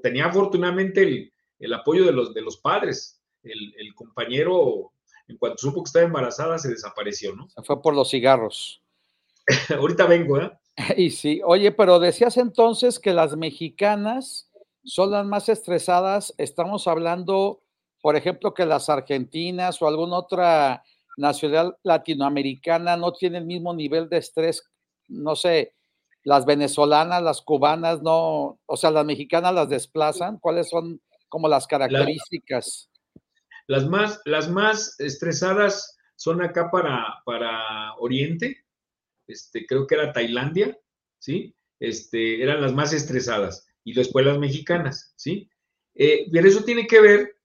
Tenía afortunadamente el, apoyo de los, de los padres. El, compañero, en cuanto supo que estaba embarazada, se desapareció, ¿no? Se fue por los cigarros. Ahorita vengo, ¿eh? Y sí, oye, pero decías entonces que las mexicanas son las más estresadas. Estamos hablando, por ejemplo, que las argentinas o alguna otra nacionalidad latinoamericana no tienen el mismo nivel de estrés, no sé, las venezolanas, las cubanas, no, o sea, las mexicanas las desplazan. ¿Cuáles son como las características? las, más, las más estresadas son acá para, para Oriente, este, creo que era Tailandia, ¿sí? Este, eran las más estresadas, y después las mexicanas, ¿sí? Eh, pero eso tiene que ver,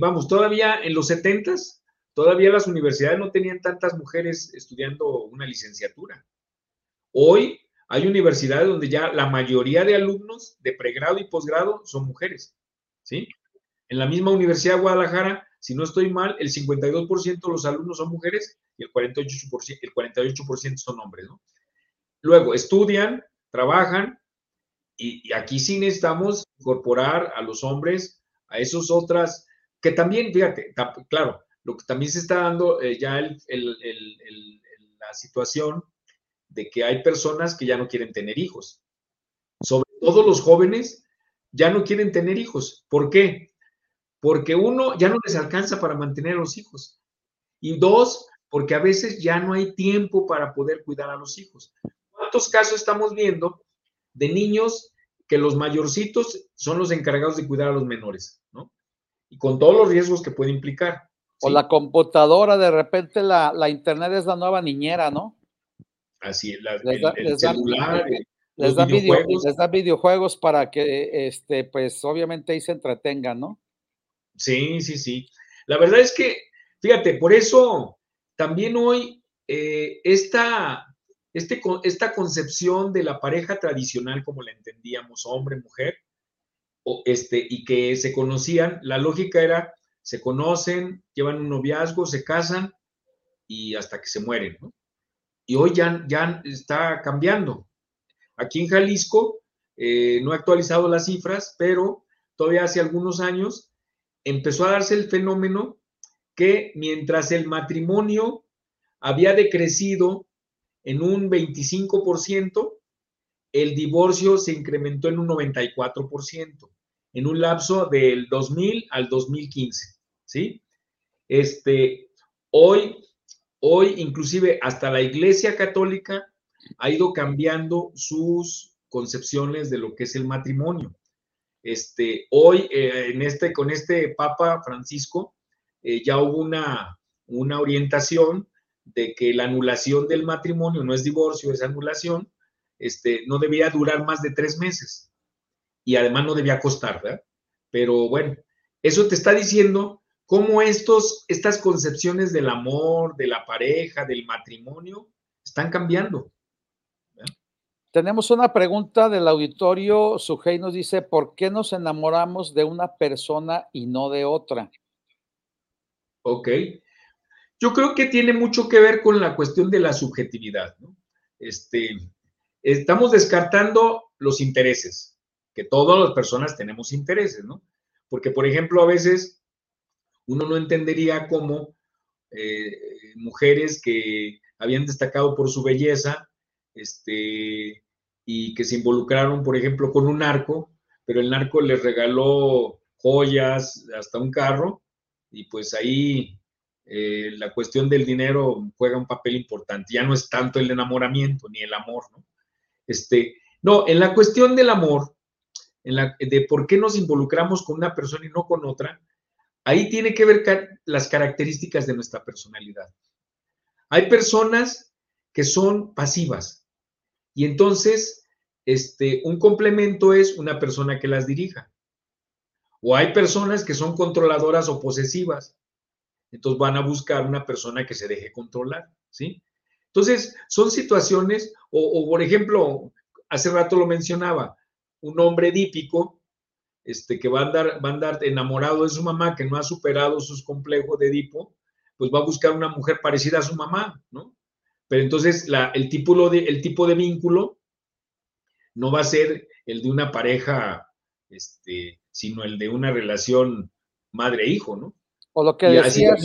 vamos, todavía en los setentas, todavía las universidades no tenían tantas mujeres estudiando una licenciatura. Hoy hay universidades donde ya la mayoría de alumnos de pregrado y posgrado son mujeres, ¿sí? En la misma Universidad de Guadalajara, si no estoy mal, el 52% de los alumnos son mujeres y el 48%, el 48 son hombres, ¿no? Luego, estudian, trabajan y, aquí sí necesitamos incorporar a los hombres a esos otras, que también, fíjate, claro, lo que también se está dando eh, ya el, la situación de que hay personas que ya no quieren tener hijos. Sobre todo los jóvenes ya no quieren tener hijos. ¿Por qué? Porque uno, ya no les alcanza para mantener a los hijos. Y dos, porque a veces ya no hay tiempo para poder cuidar a los hijos. ¿Cuántos casos estamos viendo de niños que los mayorcitos son los encargados de cuidar a los menores, ¿no? Y con todos los riesgos que puede implicar. O la computadora, de repente la, la internet es la nueva niñera, ¿no? Así, el, celular, les, dan videojuegos. les da videojuegos para que, este, pues, obviamente ahí se entretengan, ¿no? Sí, sí, sí. La verdad es que, fíjate, por eso también hoy eh, esta, este, esta concepción de la pareja tradicional, como la entendíamos, hombre, mujer, o este, y que se conocían, la lógica era, se conocen, llevan un noviazgo, se casan y hasta que se mueren, ¿no? y hoy ya, ya está cambiando. Aquí en Jalisco, eh, no he actualizado las cifras, pero todavía hace algunos años empezó a darse el fenómeno que mientras el matrimonio había decrecido en un 25%, el divorcio se incrementó en un 94%, en un lapso del 2000 al 2015, ¿sí? Este, hoy, hoy inclusive hasta la Iglesia Católica ha ido cambiando sus concepciones de lo que es el matrimonio. Este, hoy, eh, en este, con este Papa Francisco, eh, ya hubo una, una orientación de que la anulación del matrimonio no es divorcio, es anulación, este, no debía durar más de tres meses y además no debía costar, ¿verdad? Pero bueno, eso te está diciendo cómo estos, estas concepciones del amor, de la pareja, del matrimonio, están cambiando. Tenemos una pregunta del auditorio. Sujei nos dice, ¿por qué nos enamoramos de una persona y no de otra? Ok. Yo creo que tiene mucho que ver con la cuestión de la subjetividad. ¿no? Este, estamos descartando los intereses, que todas las personas tenemos intereses, ¿no? Porque, por ejemplo, a veces uno no entendería cómo eh, mujeres que habían destacado por su belleza, este, y que se involucraron, por ejemplo, con un narco, pero el narco les regaló joyas, hasta un carro, y pues ahí eh, la cuestión del dinero juega un papel importante. Ya no es tanto el enamoramiento ni el amor, ¿no? Este, no, en la cuestión del amor, en la, de por qué nos involucramos con una persona y no con otra, ahí tiene que ver las características de nuestra personalidad. Hay personas que son pasivas y entonces este, un complemento es una persona que las dirija. O hay personas que son controladoras o posesivas. Entonces van a buscar una persona que se deje controlar, ¿sí? Entonces, son situaciones, o, por ejemplo, hace rato lo mencionaba, un hombre dípico, este, que va a, andar, va a andar enamorado de su mamá, que no ha superado sus complejos de Edipo, pues va a buscar una mujer parecida a su mamá, ¿no? Pero entonces la, el, tipo de, el tipo de vínculo no va a ser el de una pareja, este, sino el de una relación madre-hijo, ¿no? O lo que decías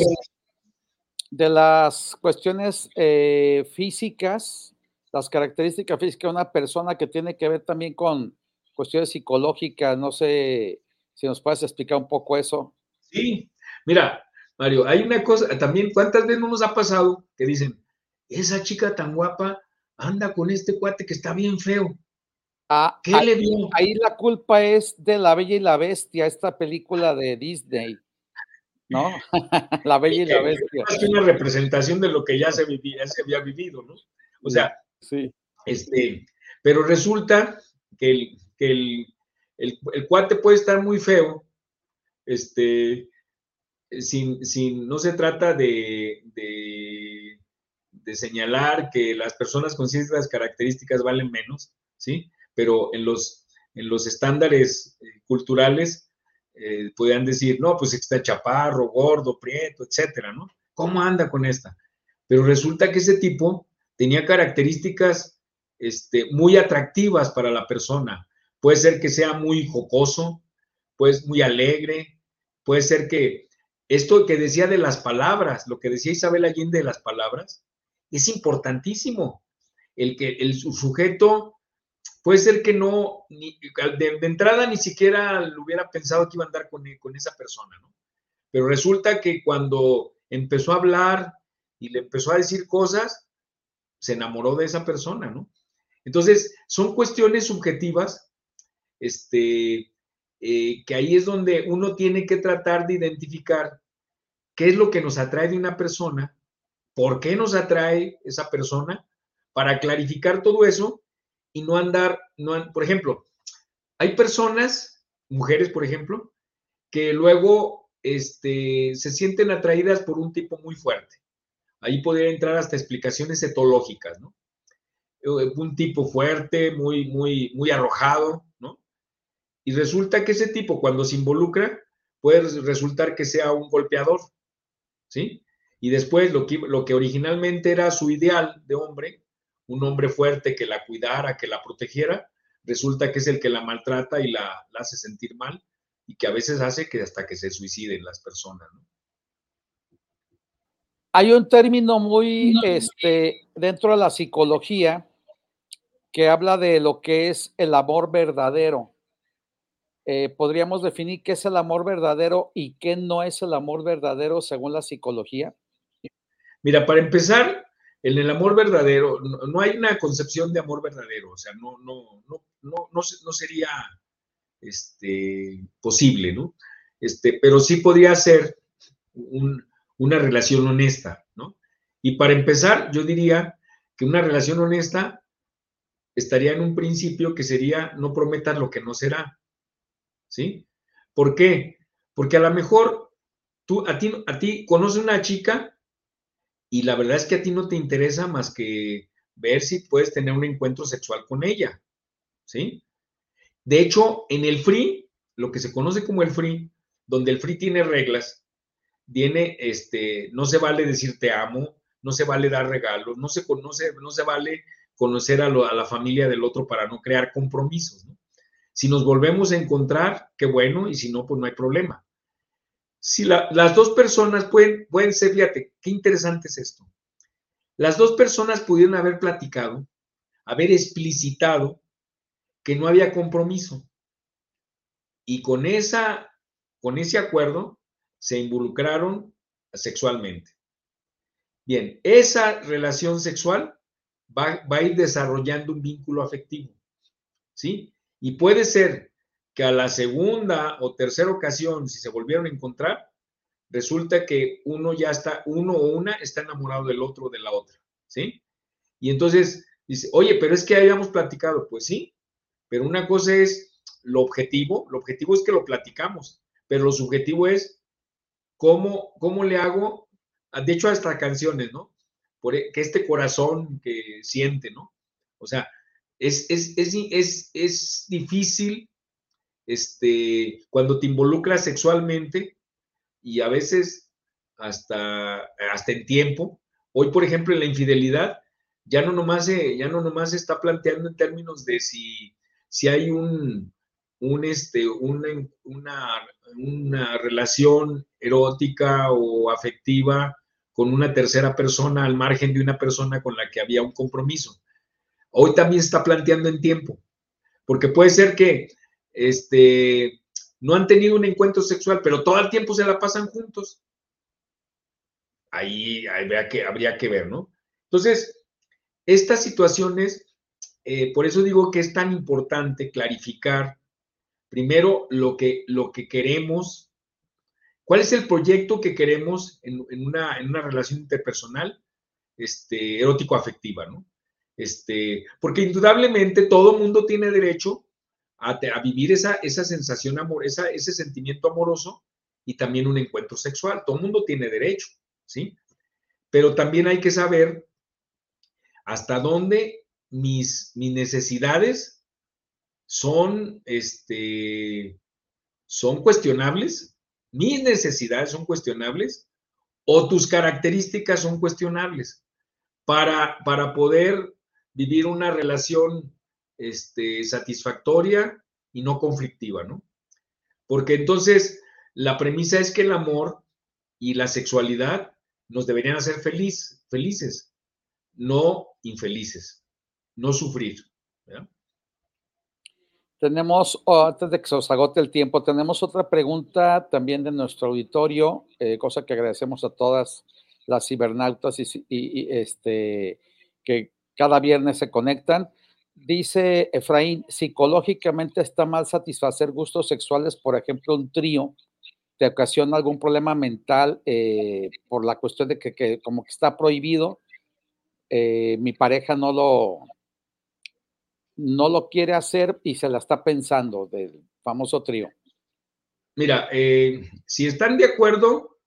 de las cuestiones eh, físicas, las características físicas de una persona que tiene que ver también con cuestiones psicológicas, no sé si nos puedes explicar un poco eso. Sí, mira, Mario, hay una cosa, también, ¿cuántas veces no nos ha pasado que dicen, esa chica tan guapa anda con este cuate que está bien feo? Ah, ¿Qué le dio? Ahí la culpa es de La Bella y la Bestia, esta película de Disney. ¿no? la bella y la bestia. Es una representación de lo que ya se, vivía, se había vivido, ¿no? O sea, sí. este, pero resulta que el, que el, el, cuate puede estar muy feo, este, sin, sin no se trata de, de, de, señalar que las personas con ciertas características valen menos, ¿sí? Pero en los, en los estándares eh, culturales, eh, podían decir, no, pues está chaparro, gordo, prieto, etcétera, ¿no? ¿Cómo anda con esta? Pero resulta que ese tipo tenía características este, muy atractivas para la persona. Puede ser que sea muy jocoso, pues muy alegre, puede ser que esto que decía de las palabras, lo que decía Isabel Allende de las palabras, es importantísimo. El que el sujeto puede ser que no, de, entrada ni siquiera lo hubiera pensado que iba a andar con, con esa persona, ¿no? Pero resulta que cuando empezó a hablar y le empezó a decir cosas, se enamoró de esa persona, ¿no? Entonces, son cuestiones subjetivas, este, eh, que ahí es donde uno tiene que tratar de identificar qué es lo que nos atrae de una persona, por qué nos atrae esa persona, para clarificar todo eso y no andar, no, por ejemplo, hay personas, mujeres, por ejemplo, que luego este, se sienten atraídas por un tipo muy fuerte. Ahí podría entrar hasta explicaciones etológicas, ¿no? Eh, un tipo fuerte, muy, muy, muy arrojado. Y resulta que ese tipo, cuando se involucra, puede resultar que sea un golpeador, ¿sí? Y después lo que, lo que originalmente era su ideal de hombre, un hombre fuerte que la cuidara, que la protegiera, resulta que es el que la maltrata y la, hace sentir mal y que a veces hace que hasta que se suiciden las personas. Hay un término muy, este, dentro de la psicología que habla de lo que es el amor verdadero. Eh, podríamos definir qué es el amor verdadero y qué no es el amor verdadero según la psicología. Mira, para empezar, en el amor verdadero, no, hay una concepción de amor verdadero, o sea, no, no, no, no, sería este, posible, ¿no? Este, pero sí podría ser una relación honesta, ¿no? Y para empezar, yo diría que una relación honesta estaría en un principio que sería no prometas lo que no será. ¿Sí? ¿Por qué? Porque a lo mejor tú, a ti, a ti conoces una chica y la verdad es que a ti no te interesa más que ver si puedes tener un encuentro sexual con ella, ¿sí? De hecho, en el free, lo que se conoce como el free, donde el free tiene reglas, viene, este, no se vale decir te amo, no se vale dar regalos, no se, no no se vale conocer a, a, la familia del otro para no crear compromisos, ¿no? Si nos volvemos a encontrar, qué bueno, y si no, pues no hay problema. Si las dos personas pueden, pueden ser, fíjate, qué interesante es esto. Las dos personas pudieron haber platicado, haber explicitado que no había compromiso. Y con, esa, con ese acuerdo se involucraron sexualmente. Bien, esa relación sexual va, va, a ir desarrollando un vínculo afectivo, ¿sí? Y puede ser que a la segunda o tercera ocasión, si se volvieron a encontrar, resulta que uno ya está, uno o una está enamorado del otro o de la otra, ¿sí? Y entonces dice, oye, pero es que habíamos platicado, pues sí, pero una cosa es lo objetivo, lo objetivo es que lo platicamos, pero lo subjetivo es cómo, cómo le hago, de hecho hasta canciones, ¿no? Por, e, que este corazón que siente, ¿no? O sea, es, es, difícil este, cuando te involucras sexualmente y a veces hasta, hasta en tiempo. Hoy, por ejemplo, en la infidelidad, ya no nomás se, ya no nomás se está planteando en términos de si, si hay un, un este, una, una relación erótica o afectiva con una tercera persona al margen de una persona con la que había un compromiso hoy también está planteando en tiempo, porque puede ser que este, no han tenido un encuentro sexual, pero todo el tiempo se la pasan juntos. Ahí, habría, que, habría que ver, ¿no? Entonces, estas situaciones, eh, por eso digo que es tan importante clarificar primero lo que, lo que queremos, cuál es el proyecto que queremos en, una, en una, relación interpersonal este, erótico-afectiva, ¿no? Este, porque indudablemente todo mundo tiene derecho a, vivir esa, esa sensación amor, ese sentimiento amoroso y también un encuentro sexual. Todo mundo tiene derecho, ¿sí? Pero también hay que saber hasta dónde mis, mis necesidades son, este, son cuestionables, mis necesidades son cuestionables o tus características son cuestionables para, para poder vivir una relación este, satisfactoria y no conflictiva, ¿no? Porque entonces la premisa es que el amor y la sexualidad nos deberían hacer feliz, felices, no infelices, no sufrir. Tenemos, oh, antes de que se os agote el tiempo, tenemos otra pregunta también de nuestro auditorio, eh, cosa que agradecemos a todas las cibernautas y, y este, que cada viernes se conectan. Dice Efraín, psicológicamente está mal satisfacer gustos sexuales, por ejemplo, un trío, te ocasiona algún problema mental eh, por la cuestión de que, como que está prohibido, eh, mi pareja no lo, no lo quiere hacer y se la está pensando del famoso trío. Mira, eh, si están de acuerdo,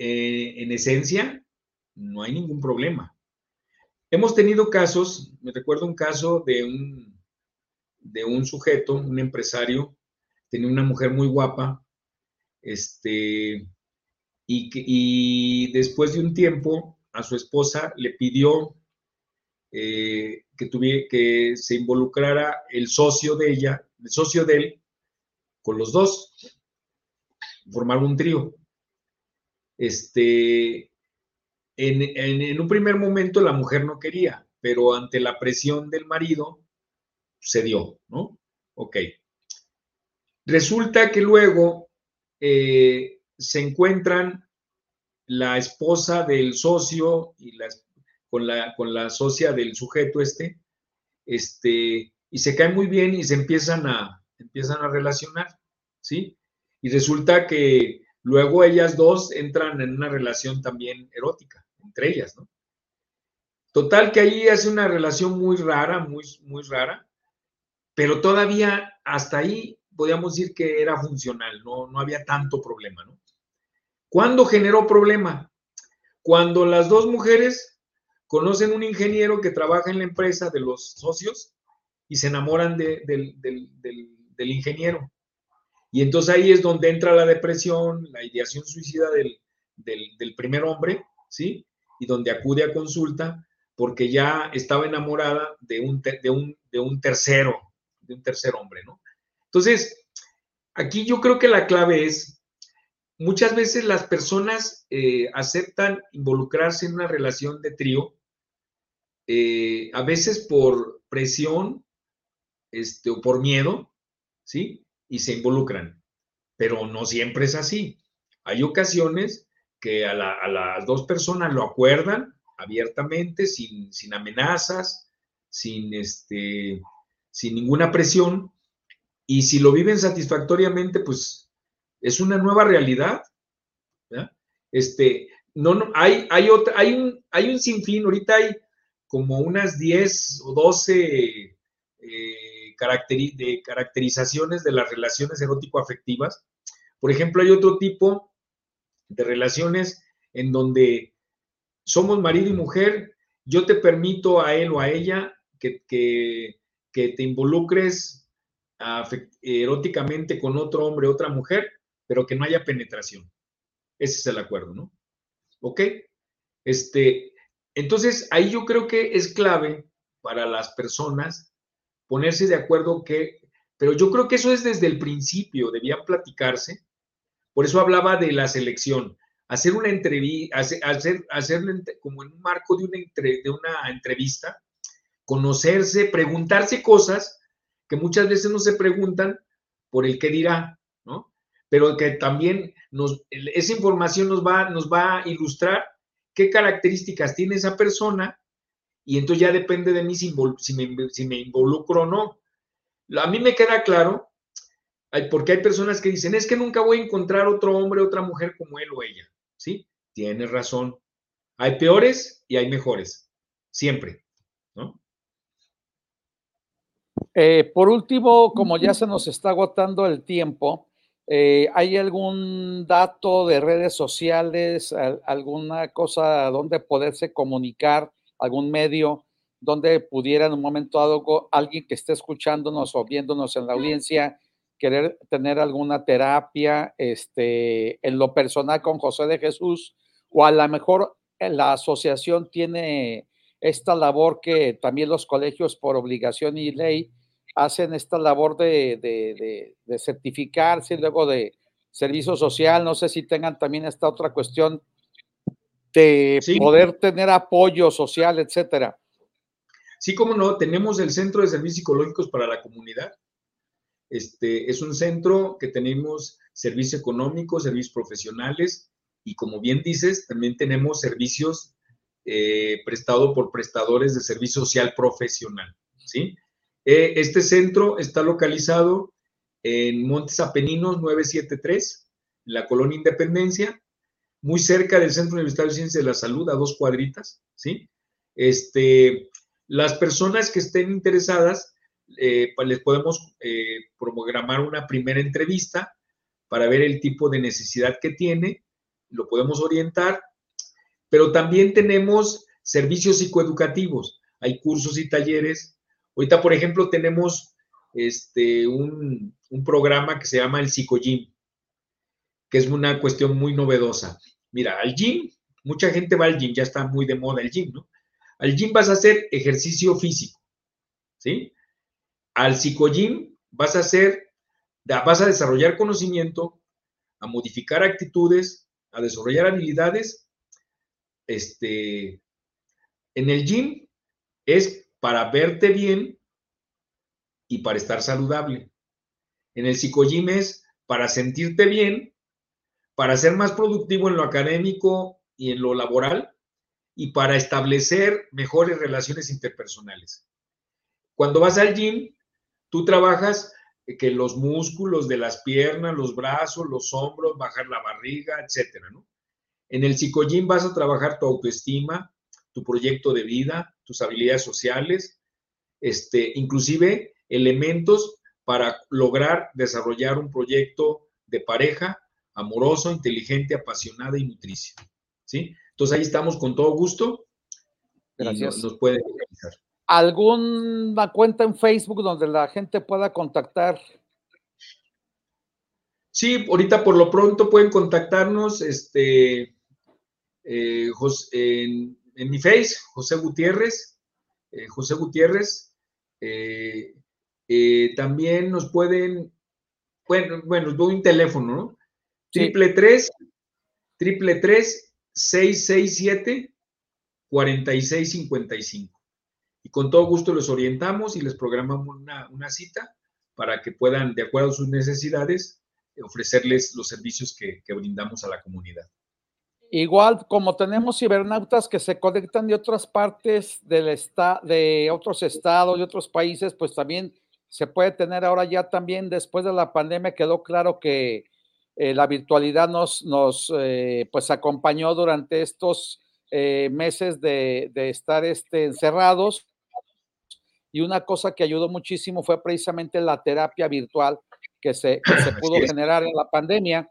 en esencia, no hay ningún problema. Hemos tenido casos, me recuerdo un caso de un, de un sujeto, un empresario, tenía una mujer muy guapa, este, y, y después de un tiempo a su esposa le pidió eh, que, tuviera, que se involucrara el socio de ella, el socio de él, con los dos, formar un trío. Este, en, un primer momento la mujer no quería, pero ante la presión del marido se dio, ¿no? Ok. Resulta que luego eh, se encuentran la esposa del socio y con, la, con la socia del sujeto este, este, y se caen muy bien y se empiezan a, empiezan a relacionar, ¿sí? Y resulta que luego ellas dos entran en una relación también erótica, entre ellas, ¿no? Total que ahí es una relación muy rara, muy, muy rara, pero todavía hasta ahí podíamos decir que era funcional, no, no había tanto problema, ¿no? ¿Cuándo generó problema? Cuando las dos mujeres conocen un ingeniero que trabaja en la empresa de los socios y se enamoran del, ingeniero. Y entonces ahí es donde entra la depresión, la ideación suicida del, primer hombre, ¿sí? Y donde acude a consulta porque ya estaba enamorada de un, de un, de un tercero, de un tercer hombre, ¿no? Entonces, aquí yo creo que la clave es muchas veces las personas eh, aceptan involucrarse en una relación de trío, eh, a veces por presión este, o por miedo, ¿sí? Y se involucran. Pero no siempre es así. Hay ocasiones que a, las dos personas lo acuerdan abiertamente, sin, amenazas, sin, este, sin ninguna presión, y si lo viven satisfactoriamente, pues es una nueva realidad. Este, no, hay, hay, un, hay un sinfín, ahorita hay como unas 10 o 12 eh, caracterizaciones de las relaciones erótico-afectivas. Por ejemplo, hay otro tipo de relaciones en donde somos marido y mujer, yo te permito a él o a ella que, que, que te involucres eróticamente con otro hombre, otra mujer, pero que no haya penetración. Ese es el acuerdo, ¿no? ¿Ok? Este, entonces, ahí yo creo que es clave para las personas ponerse de acuerdo que, pero yo creo que eso es desde el principio, debía platicarse. Por eso hablaba de la selección. Hacer una entrevista, hacer, hacer, como en un marco de una, entrevista, conocerse, preguntarse cosas que muchas veces no se preguntan por el que dirá pero que también esa información nos va, nos va a ilustrar qué características tiene esa persona y entonces ya depende de mí si, me, involucro o no. A mí me queda claro, porque hay personas que dicen, es que nunca voy a encontrar otro hombre, otra mujer como él o ella. ¿Sí? Tienes razón. Hay peores y hay mejores. Siempre. ¿no? Eh, por último, como ya se nos está agotando el tiempo, eh, ¿Hay algún dato de redes sociales, alguna cosa donde poderse comunicar, algún medio donde pudiera en un momento dado alguien que esté escuchándonos o viéndonos en la audiencia querer tener alguna terapia este, en lo personal con José de Jesús o a lo mejor la asociación tiene esta labor que también los colegios por obligación y ley hacen esta labor de, certificarse y luego de servicio social. No sé si tengan también esta otra cuestión de poder tener apoyo social, etcétera. Sí, como no, tenemos el Centro de Servicios Psicológicos para la Comunidad. Este es un centro que tenemos servicio económico, servicios profesionales y como bien dices, también tenemos servicios eh, prestados por prestadores de servicio social profesional, ¿sí? Eh, este centro está localizado en Montes Apeninos 973, en la colonia Independencia, muy cerca del Centro Universitario de Ciencias de la Salud, a dos cuadritas, ¿sí? Este, las personas que estén interesadas, eh, pues les podemos eh, programar una primera entrevista para ver el tipo de necesidad que tiene, lo podemos orientar, pero también tenemos servicios psicoeducativos, hay cursos y talleres Ahorita, por ejemplo, tenemos este, un, programa que se llama el Psicogym, que es una cuestión muy novedosa. Mira, al gym, mucha gente va al gym, ya está muy de moda el gym, ¿no? Al gym vas a hacer ejercicio físico, ¿sí? Al psicogym vas a hacer, vas a desarrollar conocimiento, a modificar actitudes, a desarrollar habilidades este, en el gym es para verte bien y para estar saludable. En el psicogym es para sentirte bien, para ser más productivo en lo académico y en lo laboral y para establecer mejores relaciones interpersonales. Cuando vas al gym, tú trabajas que los músculos de las piernas, los brazos, los hombros, bajar la barriga, etcétera, ¿no? En el psicogym vas a trabajar tu autoestima, tu proyecto de vida, tus habilidades sociales, este, inclusive elementos para lograr desarrollar un proyecto de pareja amoroso, inteligente, apasionada y nutricio. ¿Sí? Entonces ahí estamos con todo gusto. Gracias. nos, pueden realizar. ¿Alguna cuenta en Facebook donde la gente pueda contactar? Sí, ahorita por lo pronto pueden contactarnos este, eh, en, mi Face, José Gutiérrez. Eh, José Gutiérrez. Eh, también nos pueden, bueno, bueno, doy un teléfono, ¿no? Triple tres, triple tres, seis, seis, siete, cuarenta y seis, cincuenta y cinco. Con todo gusto los orientamos y les programamos una, una cita para que puedan, de acuerdo a sus necesidades, ofrecerles los servicios que, brindamos a la comunidad. Igual como tenemos cibernautas que se conectan de otras partes del estado, de otros estados, de otros países, pues también se puede tener ahora ya también después de la pandemia quedó claro que eh, la virtualidad nos, nos eh, pues acompañó durante estos eh, meses de, estar este, encerrados. Y una cosa que ayudó muchísimo fue precisamente la terapia virtual que se, que se pudo generar en la pandemia.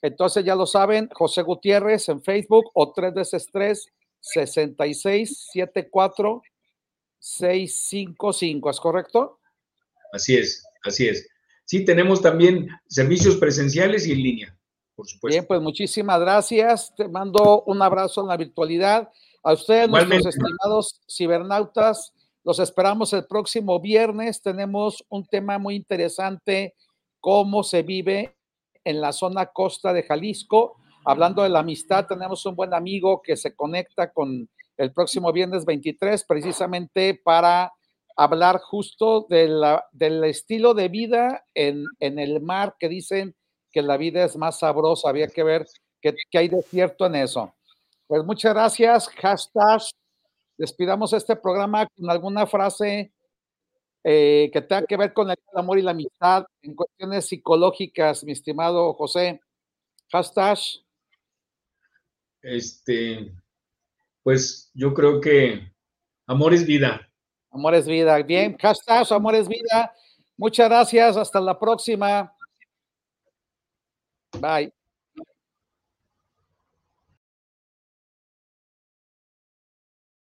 Entonces ya lo saben, José Gutiérrez en Facebook o 3 veces 3 66 74 655, ¿es correcto? Así es, así es. Sí, tenemos también servicios presenciales y en línea, por supuesto. Bien, pues muchísimas gracias. Te mando un abrazo en la virtualidad. A ustedes, nuestros estimados cibernautas, los esperamos el próximo viernes. Tenemos un tema muy interesante, cómo se vive en la zona costa de Jalisco. Hablando de la amistad, tenemos un buen amigo que se conecta con el próximo viernes 23 precisamente para hablar justo del estilo de vida en, en, el mar, que dicen que la vida es más sabrosa. Había que ver qué, hay de cierto en eso. Pues muchas gracias. Hashtag. Despidamos este programa con alguna frase eh, que tenga que ver con el amor y la amistad en cuestiones psicológicas, mi estimado José. Hashtag. Este, pues yo creo que amor es vida. Amor es vida. Bien, hashtag Amor es vida. Muchas gracias. Hasta la próxima. Bye.